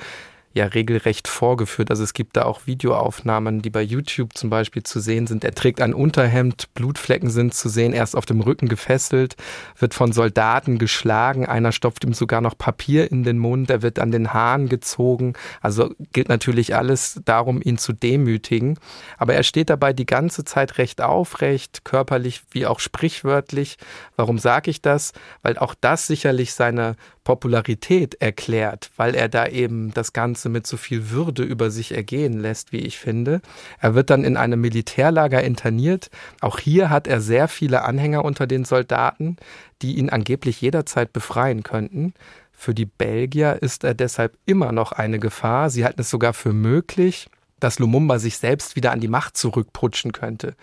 ja regelrecht vorgeführt. Also es gibt da auch Videoaufnahmen, die bei YouTube zum Beispiel zu sehen sind. Er trägt ein Unterhemd, Blutflecken sind zu sehen, er ist auf dem Rücken gefesselt, wird von Soldaten geschlagen, einer stopft ihm sogar noch Papier in den Mund, er wird an den Haaren gezogen. Also gilt natürlich alles darum, ihn zu demütigen. Aber er steht dabei die ganze Zeit recht aufrecht, körperlich wie auch sprichwörtlich. Warum sage ich das? Weil auch das sicherlich seine Popularität erklärt, weil er da eben das Ganze mit so viel Würde über sich ergehen lässt, wie ich finde. Er wird dann in einem Militärlager interniert. Auch hier hat er sehr viele Anhänger unter den Soldaten, die ihn angeblich jederzeit befreien könnten. Für die Belgier ist er deshalb immer noch eine Gefahr. Sie halten es sogar für möglich, dass Lumumba sich selbst wieder an die Macht zurückputschen könnte.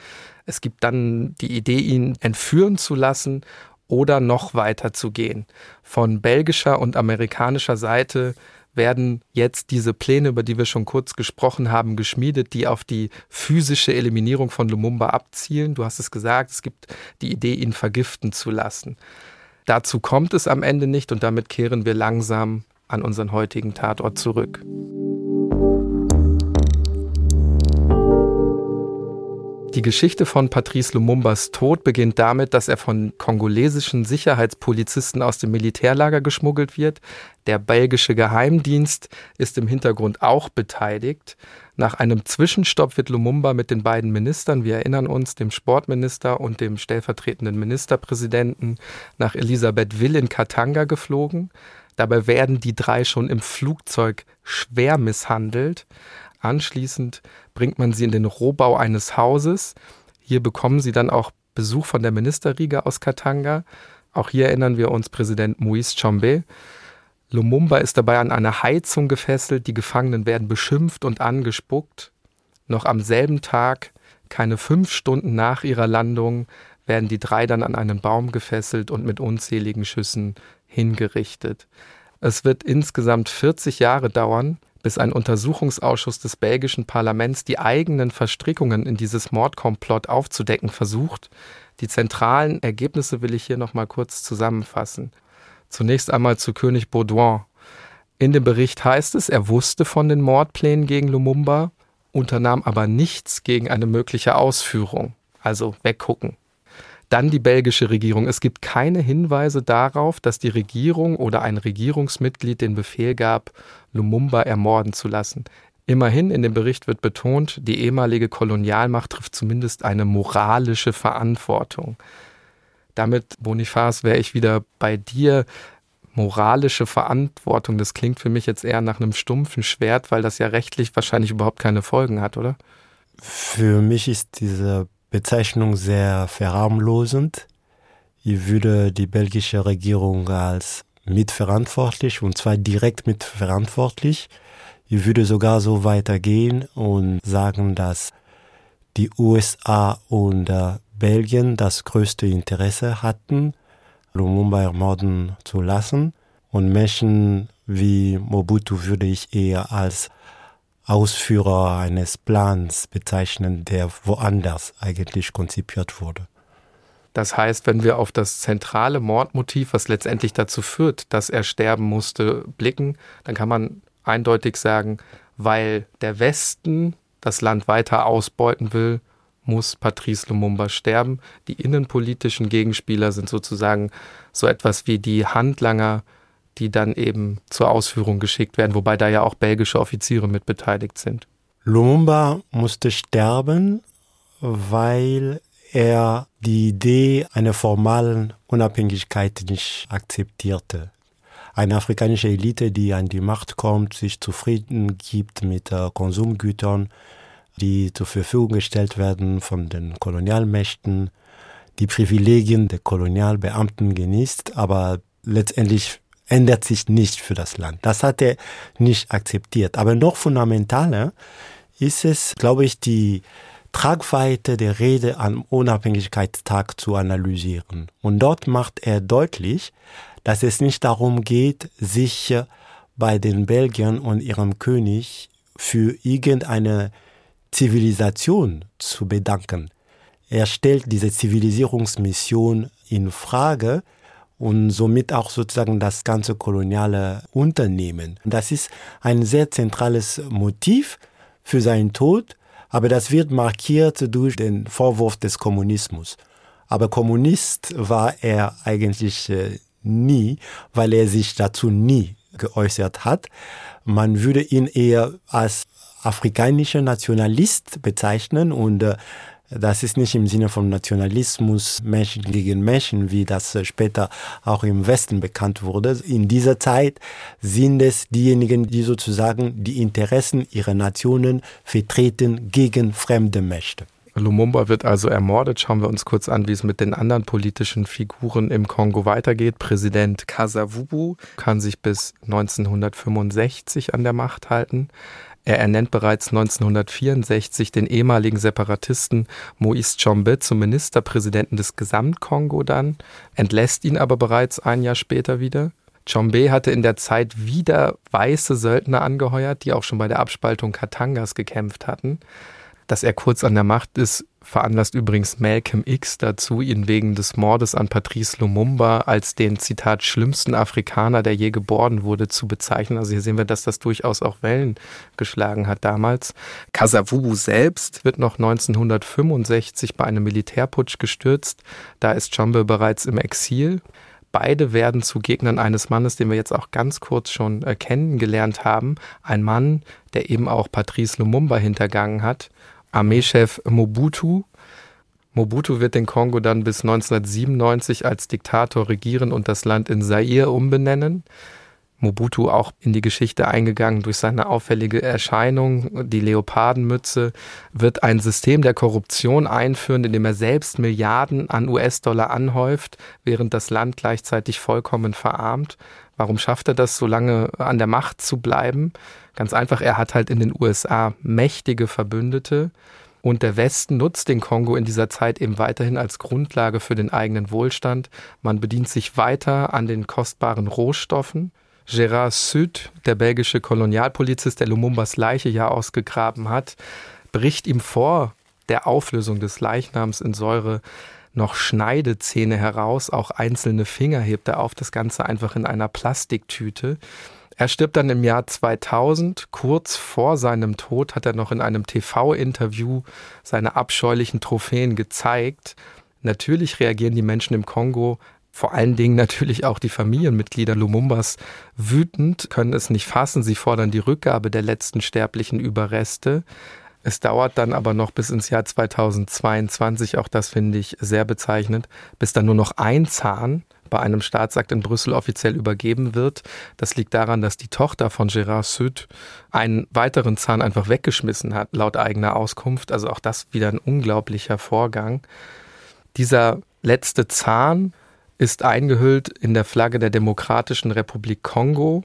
Es gibt dann die Idee, ihn entführen zu lassen oder noch weiter zu gehen. Von belgischer und amerikanischer Seite werden jetzt diese Pläne, über die wir schon kurz gesprochen haben, geschmiedet, die auf die physische Eliminierung von Lumumba abzielen. Du hast es gesagt, es gibt die Idee, ihn vergiften zu lassen. Dazu kommt es am Ende nicht und damit kehren wir langsam an unseren heutigen Tatort zurück. Die Geschichte von Patrice Lumumbas Tod beginnt damit, dass er von kongolesischen Sicherheitspolizisten aus dem Militärlager geschmuggelt wird. Der belgische Geheimdienst ist im Hintergrund auch beteiligt. Nach einem Zwischenstopp wird Lumumba mit den beiden Ministern, wir erinnern uns, dem Sportminister und dem stellvertretenden Ministerpräsidenten, nach Elisabethville in Katanga geflogen. Dabei werden die drei schon im Flugzeug schwer misshandelt. Anschließend bringt man sie in den Rohbau eines Hauses. Hier bekommen sie dann auch Besuch von der Ministerriege aus Katanga. Auch hier erinnern wir uns Präsident Moïse Chombe. Lumumba ist dabei an eine Heizung gefesselt, die Gefangenen werden beschimpft und angespuckt. Noch am selben Tag, keine fünf Stunden nach ihrer Landung, werden die drei dann an einen Baum gefesselt und mit unzähligen Schüssen hingerichtet. Es wird insgesamt 40 Jahre dauern, bis ein Untersuchungsausschuss des belgischen Parlaments die eigenen Verstrickungen in dieses Mordkomplott aufzudecken versucht. Die zentralen Ergebnisse will ich hier noch mal kurz zusammenfassen. Zunächst einmal zu König Baudouin. In dem Bericht heißt es, er wusste von den Mordplänen gegen Lumumba, unternahm aber nichts gegen eine mögliche Ausführung. Also weggucken. Dann die belgische Regierung. Es gibt keine Hinweise darauf, dass die Regierung oder ein Regierungsmitglied den Befehl gab, Lumumba ermorden zu lassen. Immerhin in dem Bericht wird betont, die ehemalige Kolonialmacht trifft zumindest eine moralische Verantwortung. Damit, Boniface, wäre ich wieder bei dir. Moralische Verantwortung, das klingt für mich jetzt eher nach einem stumpfen Schwert, weil das ja rechtlich wahrscheinlich überhaupt keine Folgen hat, oder? Für mich ist diese Bezeichnung sehr verharmlosend. Ich würde die belgische Regierung als mitverantwortlich und zwar direkt mitverantwortlich. Ich würde sogar so weitergehen und sagen, dass die USA und äh, Belgien das größte Interesse hatten, Lumumba ermorden zu lassen. Und Menschen wie Mobutu würde ich eher als Ausführer eines Plans bezeichnen, der woanders eigentlich konzipiert wurde. Das heißt, wenn wir auf das zentrale Mordmotiv, was letztendlich dazu führt, dass er sterben musste, blicken, dann kann man eindeutig sagen, weil der Westen das Land weiter ausbeuten will, muss Patrice Lumumba sterben. Die innenpolitischen Gegenspieler sind sozusagen so etwas wie die Handlanger die dann eben zur Ausführung geschickt werden, wobei da ja auch belgische Offiziere mit beteiligt sind. Lumumba musste sterben, weil er die Idee einer formalen Unabhängigkeit nicht akzeptierte. Eine afrikanische Elite, die an die Macht kommt, sich zufrieden gibt mit äh, Konsumgütern, die zur Verfügung gestellt werden von den Kolonialmächten, die Privilegien der Kolonialbeamten genießt, aber letztendlich ändert sich nicht für das Land. Das hat er nicht akzeptiert. Aber noch fundamentaler ist es, glaube ich, die Tragweite der Rede am Unabhängigkeitstag zu analysieren. Und dort macht er deutlich, dass es nicht darum geht, sich bei den Belgiern und ihrem König für irgendeine Zivilisation zu bedanken. Er stellt diese Zivilisierungsmission in Frage, und somit auch sozusagen das ganze koloniale Unternehmen. Das ist ein sehr zentrales Motiv für seinen Tod, aber das wird markiert durch den Vorwurf des Kommunismus. Aber Kommunist war er eigentlich äh, nie, weil er sich dazu nie geäußert hat. Man würde ihn eher als afrikanischer Nationalist bezeichnen und äh, das ist nicht im Sinne von Nationalismus, Menschen gegen Menschen, wie das äh, später auch im Westen bekannt wurde. In dieser Zeit sind es diejenigen, die sozusagen die Interessen ihrer Nationen vertreten gegen fremde Mächte. Lumumba wird also ermordet. Schauen wir uns kurz an, wie es mit den anderen politischen Figuren im Kongo weitergeht. Präsident Kasavubu kann sich bis 1965 an der Macht halten. Er ernennt bereits 1964 den ehemaligen Separatisten Moïse Tshombe zum Ministerpräsidenten des Gesamtkongo dann, entlässt ihn aber bereits ein Jahr später wieder. Tshombe hatte in der Zeit wieder weiße Söldner angeheuert, die auch schon bei der Abspaltung Katangas gekämpft hatten. Dass er kurz an der Macht ist, veranlasst übrigens Malcolm X dazu, ihn wegen des Mordes an Patrice Lumumba als den, Zitat, schlimmsten Afrikaner, der je geboren wurde, zu bezeichnen. Also hier sehen wir, dass das durchaus auch Wellen geschlagen hat damals. Kasavubu selbst wird noch 1965 bei einem Militärputsch gestürzt. Da ist Chombe bereits im Exil. Beide werden zu Gegnern eines Mannes, den wir jetzt auch ganz kurz schon äh, kennengelernt haben. Ein Mann, der eben auch Patrice Lumumba hintergangen hat. Armeechef Mobutu. Mobutu wird den Kongo dann bis 1997 als Diktator regieren und das Land in Zaire umbenennen. Mobutu auch in die Geschichte eingegangen durch seine auffällige Erscheinung, die Leopardenmütze, wird ein System der Korruption einführen, in dem er selbst Milliarden an US-Dollar anhäuft, während das Land gleichzeitig vollkommen verarmt. Warum schafft er das, so lange an der Macht zu bleiben? Ganz einfach, er hat halt in den USA mächtige Verbündete. Und der Westen nutzt den Kongo in dieser Zeit eben weiterhin als Grundlage für den eigenen Wohlstand. Man bedient sich weiter an den kostbaren Rohstoffen. Gérard Süd, der belgische Kolonialpolizist, der Lumumbas Leiche ja ausgegraben hat, bricht ihm vor der Auflösung des Leichnams in Säure noch Schneidezähne heraus, auch einzelne Finger hebt er auf, das Ganze einfach in einer Plastiktüte. Er stirbt dann im Jahr 2000. Kurz vor seinem Tod hat er noch in einem TV-Interview seine abscheulichen Trophäen gezeigt. Natürlich reagieren die Menschen im Kongo vor allen Dingen natürlich auch die Familienmitglieder Lumumbas wütend, können es nicht fassen. Sie fordern die Rückgabe der letzten sterblichen Überreste. Es dauert dann aber noch bis ins Jahr 2022, auch das finde ich sehr bezeichnend, bis dann nur noch ein Zahn bei einem Staatsakt in Brüssel offiziell übergeben wird. Das liegt daran, dass die Tochter von Gérard Süd einen weiteren Zahn einfach weggeschmissen hat, laut eigener Auskunft. Also auch das wieder ein unglaublicher Vorgang. Dieser letzte Zahn ist eingehüllt in der Flagge der Demokratischen Republik Kongo.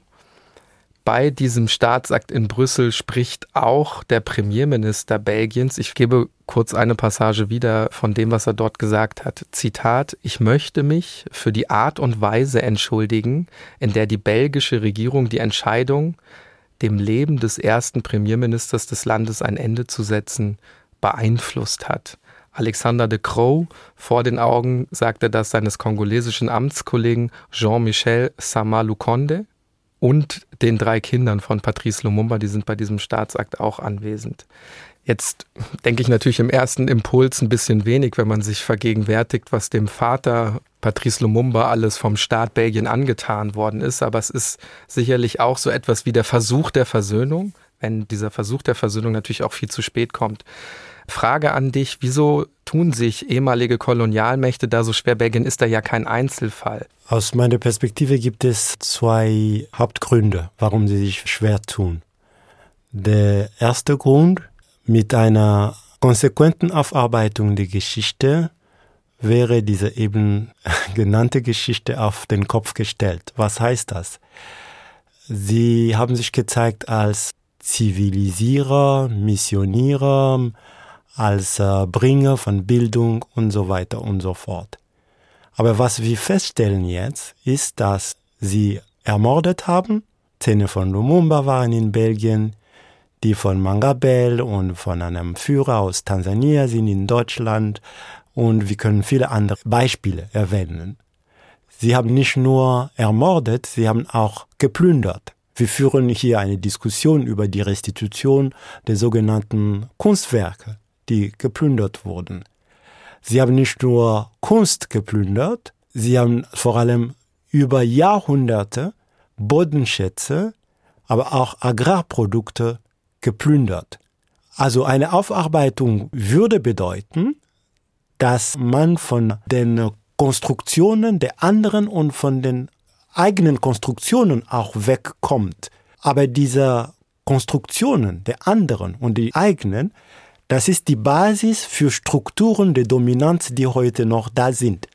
Bei diesem Staatsakt in Brüssel spricht auch der Premierminister Belgiens. Ich gebe kurz eine Passage wieder von dem, was er dort gesagt hat. Zitat, ich möchte mich für die Art und Weise entschuldigen, in der die belgische Regierung die Entscheidung, dem Leben des ersten Premierministers des Landes ein Ende zu setzen, beeinflusst hat. Alexander de Croo vor den Augen sagte das seines kongolesischen Amtskollegen Jean-Michel Sama-Lukonde und den drei Kindern von Patrice Lumumba, die sind bei diesem Staatsakt auch anwesend. Jetzt denke ich natürlich im ersten Impuls ein bisschen wenig, wenn man sich vergegenwärtigt, was dem Vater Patrice Lumumba alles vom Staat Belgien angetan worden ist. Aber es ist sicherlich auch so etwas wie der Versuch der Versöhnung, wenn dieser Versuch der Versöhnung natürlich auch viel zu spät kommt. Frage an dich, wieso tun sich ehemalige Kolonialmächte da so schwer? Belgien ist da ja kein Einzelfall. Aus meiner Perspektive gibt es zwei Hauptgründe, warum sie sich schwer tun. Der erste Grund, mit einer konsequenten Aufarbeitung der Geschichte wäre diese eben genannte Geschichte auf den Kopf gestellt. Was heißt das? Sie haben sich gezeigt als Zivilisierer, Missionierer, als äh, Bringer von Bildung und so weiter und so fort. Aber was wir feststellen jetzt, ist, dass sie ermordet haben. Zähne von Lumumba waren in Belgien, die von Mangabel und von einem Führer aus Tansania sind in Deutschland und wir können viele andere Beispiele erwähnen. Sie haben nicht nur ermordet, sie haben auch geplündert. Wir führen hier eine Diskussion über die Restitution der sogenannten Kunstwerke die geplündert wurden. Sie haben nicht nur Kunst geplündert, sie haben vor allem über Jahrhunderte Bodenschätze, aber auch Agrarprodukte geplündert. Also eine Aufarbeitung würde bedeuten, dass man von den Konstruktionen der anderen und von den eigenen Konstruktionen auch wegkommt. Aber diese Konstruktionen der anderen und die eigenen das ist die Basis für Strukturen der Dominanz, die heute noch da sind.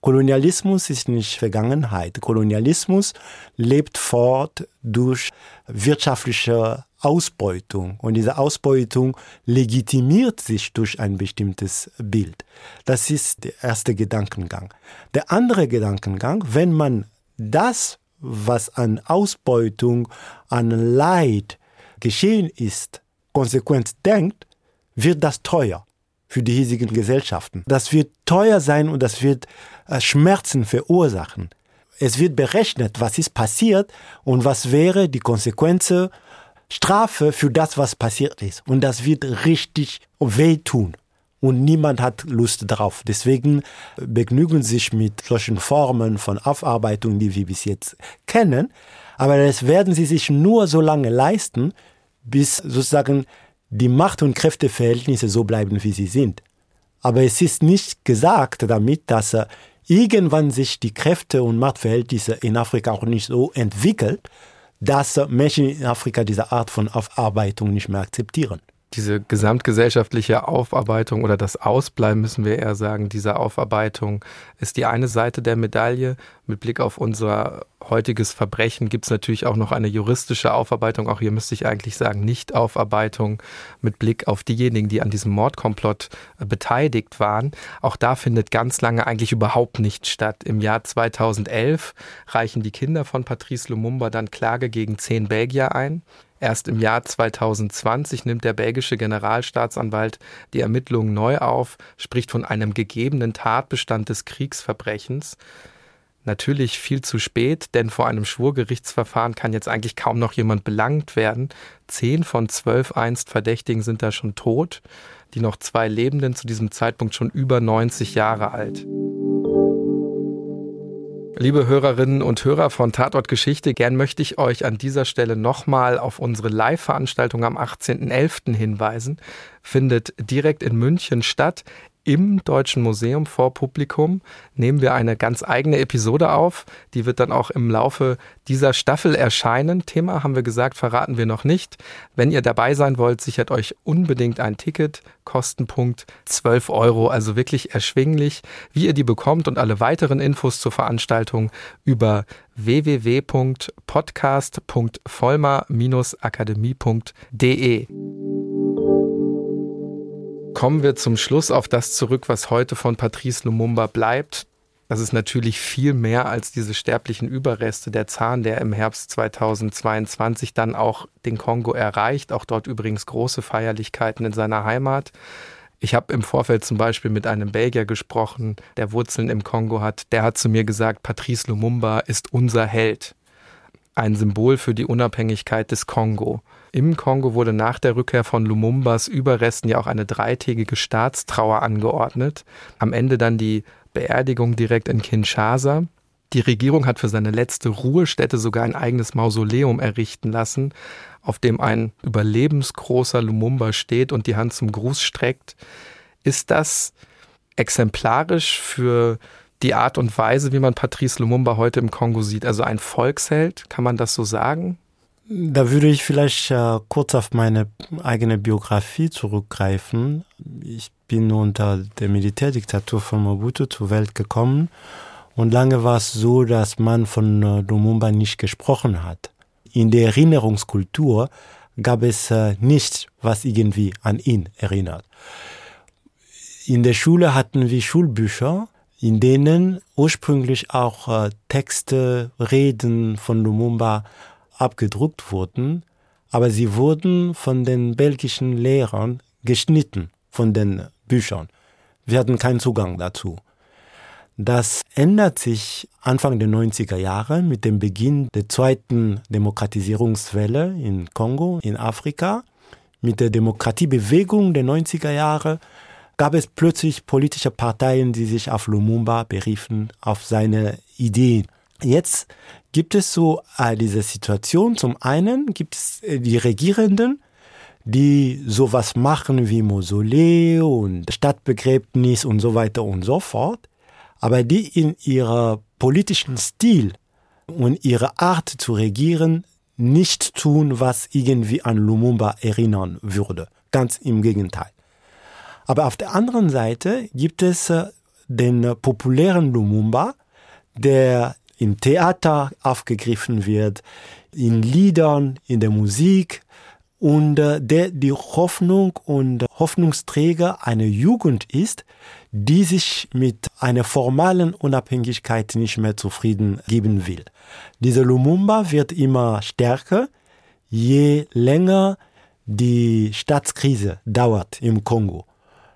Kolonialismus ist nicht Vergangenheit. Kolonialismus lebt fort durch wirtschaftliche Ausbeutung. Und diese Ausbeutung legitimiert sich durch ein bestimmtes Bild. Das ist der erste Gedankengang. Der andere Gedankengang, wenn man das, was an Ausbeutung, an Leid geschehen ist, konsequent denkt, wird das teuer. für die hiesigen Gesellschaften. Das wird teuer sein und das wird äh, Schmerzen verursachen. Es wird berechnet, was ist passiert und was wäre die Konsequenz, Strafe für das, was passiert ist. Und das wird richtig wehtun. Und niemand hat Lust drauf. Deswegen begnügen sich mit solchen Formen von Aufarbeitung, die wir bis jetzt kennen. Aber das werden sie sich nur so lange leisten, bis sozusagen die Macht- und Kräfteverhältnisse so bleiben, wie sie sind. Aber es ist nicht gesagt damit, dass irgendwann sich die Kräfte- und Machtverhältnisse in Afrika auch nicht so entwickelt, dass Menschen in Afrika diese Art von Aufarbeitung nicht mehr akzeptieren diese gesamtgesellschaftliche Aufarbeitung oder das Ausbleiben, müssen wir eher sagen, dieser Aufarbeitung ist die eine Seite der Medaille. Mit Blick auf unser heutiges Verbrechen gibt es natürlich auch noch eine juristische Aufarbeitung. Auch hier müsste ich eigentlich sagen, Nicht-Aufarbeitung mit Blick auf diejenigen, die an diesem Mordkomplott äh, beteiligt waren. Auch da findet ganz lange eigentlich überhaupt nichts statt. Im Jahr 2011 reichen die Kinder von Patrice Lumumba dann Klage gegen zehn Belgier ein. Erst im Jahr 2020 nimmt der belgische Generalstaatsanwalt die Ermittlungen neu auf, spricht von einem gegebenen Tatbestand des Kriegsverbrechens. Natürlich viel zu spät, denn vor einem Schwurgerichtsverfahren kann jetzt eigentlich kaum noch jemand belangt werden. Zehn von zwölf einst Verdächtigen sind da schon tot, die noch zwei Lebenden zu diesem Zeitpunkt schon über 90 Jahre alt. Liebe Hörerinnen und Hörer von Tatort Geschichte, gern möchte ich euch an dieser Stelle nochmal auf unsere Live-Veranstaltung am 18.11. hinweisen. Findet direkt in München statt im Deutschen Museum vor Publikum nehmen wir eine ganz eigene Episode auf. Die wird dann auch im Laufe dieser Staffel erscheinen. Thema haben wir gesagt, verraten wir noch nicht. Wenn ihr dabei sein wollt, sichert euch unbedingt ein Ticket. Kostenpunkt 12 Euro, also wirklich erschwinglich. Wie ihr die bekommt und alle weiteren Infos zur Veranstaltung über www.podcast.vollmer-akademie.de. Kommen wir zum Schluss auf das zurück, was heute von Patrice Lumumba bleibt. Das ist natürlich viel mehr als diese sterblichen Überreste. Der Zahn, der im Herbst 2022 dann auch den Kongo erreicht, auch dort übrigens große Feierlichkeiten in seiner Heimat. Ich habe im Vorfeld zum Beispiel mit einem Belgier gesprochen, der Wurzeln im Kongo hat. Der hat zu mir gesagt, Patrice Lumumba ist unser Held. Ein Symbol für die Unabhängigkeit des Kongo. Im Kongo wurde nach der Rückkehr von Lumumbas Überresten ja auch eine dreitägige Staatstrauer angeordnet. Am Ende dann die Beerdigung direkt in Kinshasa. Die Regierung hat für seine letzte Ruhestätte sogar ein eigenes Mausoleum errichten lassen, auf dem ein überlebensgroßer Lumumba steht und die Hand zum Gruß streckt. Ist das exemplarisch für die Art und Weise, wie man Patrice Lumumba heute im Kongo sieht? Also ein Volksheld, kann man das so sagen? Da würde ich vielleicht äh, kurz auf meine eigene Biografie zurückgreifen. Ich bin unter der Militärdiktatur von Mobutu zur Welt gekommen und lange war es so, dass man von äh, Lumumba nicht gesprochen hat. In der Erinnerungskultur gab es äh, nichts, was irgendwie an ihn erinnert. In der Schule hatten wir Schulbücher, in denen ursprünglich auch äh, Texte, Reden von Lumumba abgedruckt wurden, aber sie wurden von den belgischen Lehrern geschnitten von den Büchern. Wir hatten keinen Zugang dazu. Das ändert sich Anfang der 90er Jahre mit dem Beginn der zweiten Demokratisierungswelle in Kongo, in Afrika. Mit der Demokratiebewegung der 90er Jahre gab es plötzlich politische Parteien, die sich auf Lumumba beriefen, auf seine Ideen. Jetzt gibt es so äh, diese Situation. Zum einen gibt es äh, die Regierenden, die sowas machen wie Mausolee und Stadtbegräbnis und so weiter und so fort, aber die in ihrer politischen Stil und ihrer Art zu regieren nicht tun, was irgendwie an Lumumba erinnern würde. Ganz im Gegenteil. Aber auf der anderen Seite gibt es äh, den populären Lumumba, der im Theater aufgegriffen wird, in Liedern, in der Musik und äh, der die Hoffnung und Hoffnungsträger einer Jugend ist, die sich mit einer formalen Unabhängigkeit nicht mehr zufrieden geben will. Diese Lumumba wird immer stärker, je länger die Staatskrise dauert im Kongo.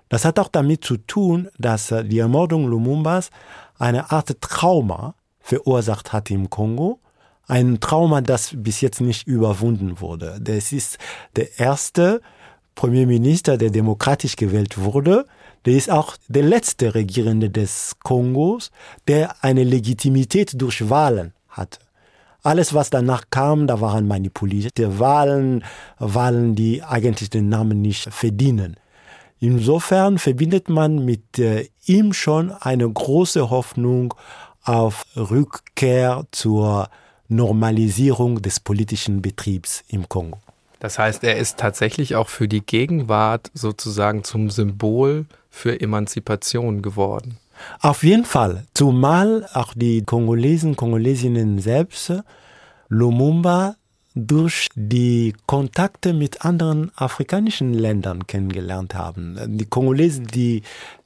Das hat auch damit zu tun, dass äh, die Ermordung Lumumbas eine Art Trauma verursacht hat im Kongo. Ein Trauma, das bis jetzt nicht überwunden wurde. Das ist der erste Premierminister, der demokratisch gewählt wurde. Der ist auch der letzte Regierende des Kongos, der eine Legitimität durch Wahlen hatte. Alles, was danach kam, da waren manipulierte Wahlen, Wahlen, die eigentlich den Namen nicht verdienen. Insofern verbindet man mit äh, ihm schon eine große Hoffnung auf Rückkehr zur Normalisierung des politischen Betriebs im Kongo. Das heißt, er ist tatsächlich auch für die Gegenwart sozusagen zum Symbol für Emanzipation geworden. Auf jeden Fall, zumal auch die Kongolesen, Kongolesinnen selbst Lumumba durch die Kontakte mit anderen afrikanischen Ländern kennengelernt haben. Die Kongolesen, die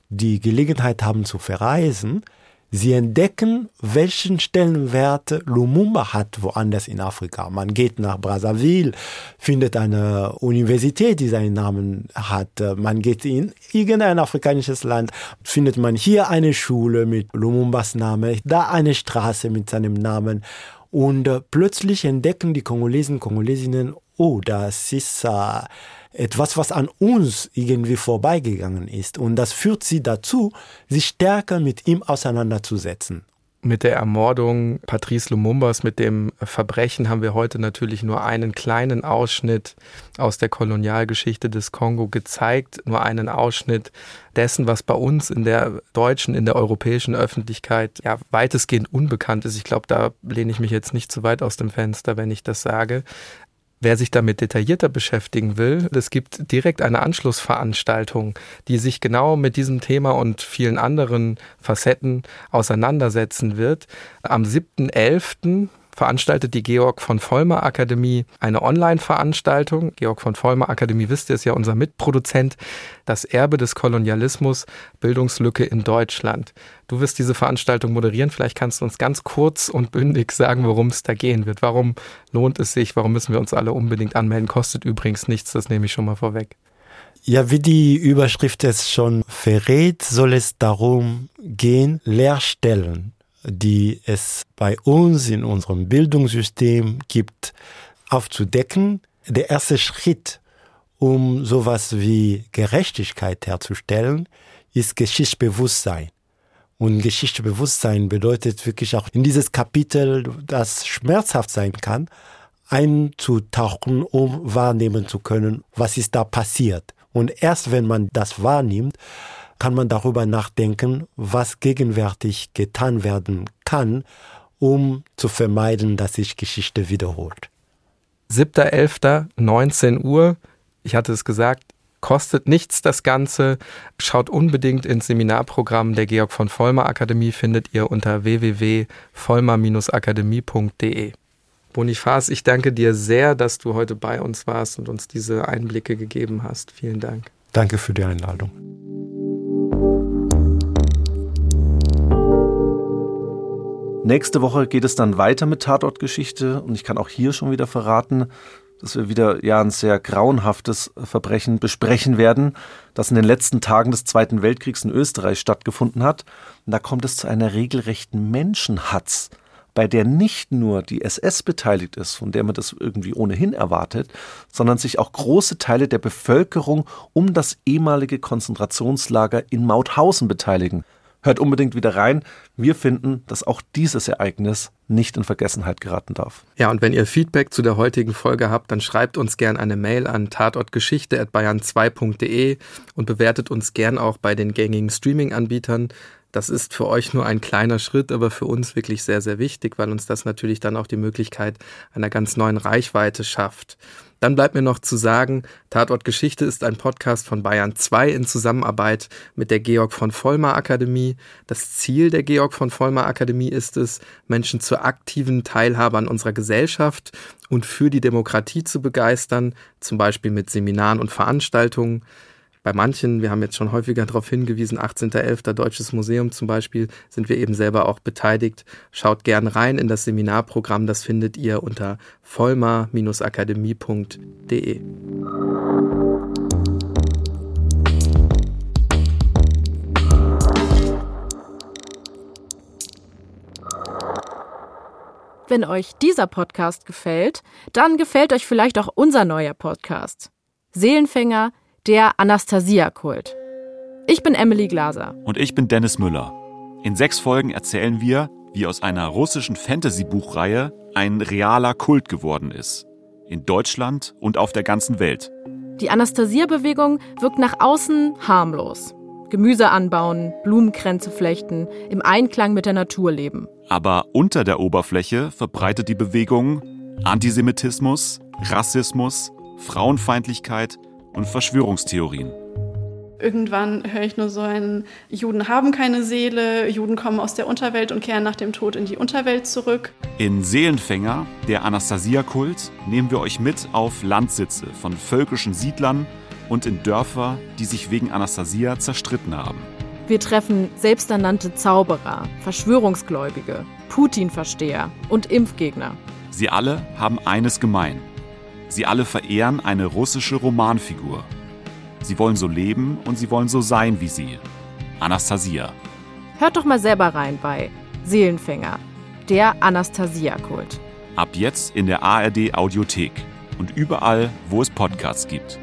die Gelegenheit haben zu verreisen, Sie entdecken, welchen Stellenwert Lumumba hat woanders in Afrika. Man geht nach Brazzaville, findet eine Universität, die seinen Namen hat. Man geht in irgendein afrikanisches Land, findet man hier eine Schule mit Lumumbas Namen, da eine Straße mit seinem Namen. Und äh, plötzlich entdecken die Kongolesen, Kongolesinnen, oh, das ist äh, etwas, was an uns irgendwie vorbeigegangen ist. Und das führt sie dazu, sich stärker mit ihm auseinanderzusetzen. Mit der Ermordung Patrice Lumumbas, mit dem Verbrechen haben wir heute natürlich nur einen kleinen Ausschnitt aus der Kolonialgeschichte des Kongo gezeigt, nur einen Ausschnitt dessen, was bei uns in der deutschen, in der europäischen Öffentlichkeit ja weitestgehend unbekannt ist. Ich glaube, da lehne ich mich jetzt nicht zu weit aus dem Fenster, wenn ich das sage. Wer sich damit detaillierter beschäftigen will, es gibt direkt eine Anschlussveranstaltung, die sich genau mit diesem Thema und vielen anderen Facetten auseinandersetzen wird. Am 7.11 veranstaltet die Georg von Vollmer Akademie eine Online-Veranstaltung. Georg von Vollmer Akademie, wisst ihr, ist ja unser Mitproduzent. Das Erbe des Kolonialismus, Bildungslücke in Deutschland. Du wirst diese Veranstaltung moderieren. Vielleicht kannst du uns ganz kurz und bündig sagen, worum es da gehen wird. Warum lohnt es sich? Warum müssen wir uns alle unbedingt anmelden? Kostet übrigens nichts, das nehme ich schon mal vorweg. Ja, wie die Überschrift es schon verrät, soll es darum gehen, Lehrstellen die es bei uns in unserem Bildungssystem gibt, aufzudecken. Der erste Schritt, um sowas wie Gerechtigkeit herzustellen, ist Geschichtsbewusstsein. Und Geschichtsbewusstsein bedeutet wirklich auch in dieses Kapitel, das schmerzhaft sein kann, einzutauchen, um wahrnehmen zu können, was ist da passiert. Und erst wenn man das wahrnimmt, kann man darüber nachdenken, was gegenwärtig getan werden kann, um zu vermeiden, dass sich Geschichte wiederholt. 7.11. 19 Uhr, ich hatte es gesagt, kostet nichts das Ganze. Schaut unbedingt ins Seminarprogramm der Georg von Vollmer Akademie, findet ihr unter www.vollmer-akademie.de. Bonifaz, ich danke dir sehr, dass du heute bei uns warst und uns diese Einblicke gegeben hast. Vielen Dank. Danke für die Einladung. Nächste Woche geht es dann weiter mit Tatortgeschichte und ich kann auch hier schon wieder verraten, dass wir wieder ja ein sehr grauenhaftes Verbrechen besprechen werden, das in den letzten Tagen des Zweiten Weltkriegs in Österreich stattgefunden hat. Und da kommt es zu einer regelrechten Menschenhatz, bei der nicht nur die SS beteiligt ist, von der man das irgendwie ohnehin erwartet, sondern sich auch große Teile der Bevölkerung um das ehemalige Konzentrationslager in Mauthausen beteiligen. Hört unbedingt wieder rein. Wir finden, dass auch dieses Ereignis nicht in Vergessenheit geraten darf. Ja, und wenn ihr Feedback zu der heutigen Folge habt, dann schreibt uns gern eine Mail an tatortgeschichte.bayern2.de und bewertet uns gern auch bei den gängigen Streaming-Anbietern. Das ist für euch nur ein kleiner Schritt, aber für uns wirklich sehr, sehr wichtig, weil uns das natürlich dann auch die Möglichkeit einer ganz neuen Reichweite schafft. Dann bleibt mir noch zu sagen, Tatort Geschichte ist ein Podcast von Bayern 2 in Zusammenarbeit mit der Georg von Vollmer Akademie. Das Ziel der Georg von Vollmer Akademie ist es, Menschen zur aktiven Teilhabe an unserer Gesellschaft und für die Demokratie zu begeistern, zum Beispiel mit Seminaren und Veranstaltungen bei manchen, wir haben jetzt schon häufiger darauf hingewiesen, 18.11. Deutsches Museum zum Beispiel, sind wir eben selber auch beteiligt. Schaut gern rein in das Seminarprogramm, das findet ihr unter vollmar-akademie.de. Wenn euch dieser Podcast gefällt, dann gefällt euch vielleicht auch unser neuer Podcast. Seelenfänger – der Anastasia-Kult. Ich bin Emily Glaser. Und ich bin Dennis Müller. In sechs Folgen erzählen wir, wie aus einer russischen Fantasy-Buchreihe ein realer Kult geworden ist. In Deutschland und auf der ganzen Welt. Die Anastasia-Bewegung wirkt nach außen harmlos. Gemüse anbauen, Blumenkränze flechten, im Einklang mit der Natur leben. Aber unter der Oberfläche verbreitet die Bewegung Antisemitismus, Rassismus, Frauenfeindlichkeit und Verschwörungstheorien. Irgendwann höre ich nur so ein, Juden haben keine Seele, Juden kommen aus der Unterwelt und kehren nach dem Tod in die Unterwelt zurück. In Seelenfänger, der Anastasia-Kult, nehmen wir euch mit auf Landsitze von völkischen Siedlern und in Dörfer, die sich wegen Anastasia zerstritten haben. Wir treffen selbsternannte Zauberer, Verschwörungsgläubige, Putin-Versteher und Impfgegner. Sie alle haben eines gemein. Sie alle verehren eine russische Romanfigur. Sie wollen so leben und sie wollen so sein wie sie. Anastasia. Hört doch mal selber rein bei Seelenfänger, der Anastasia-Kult. Ab jetzt in der ARD Audiothek und überall, wo es Podcasts gibt.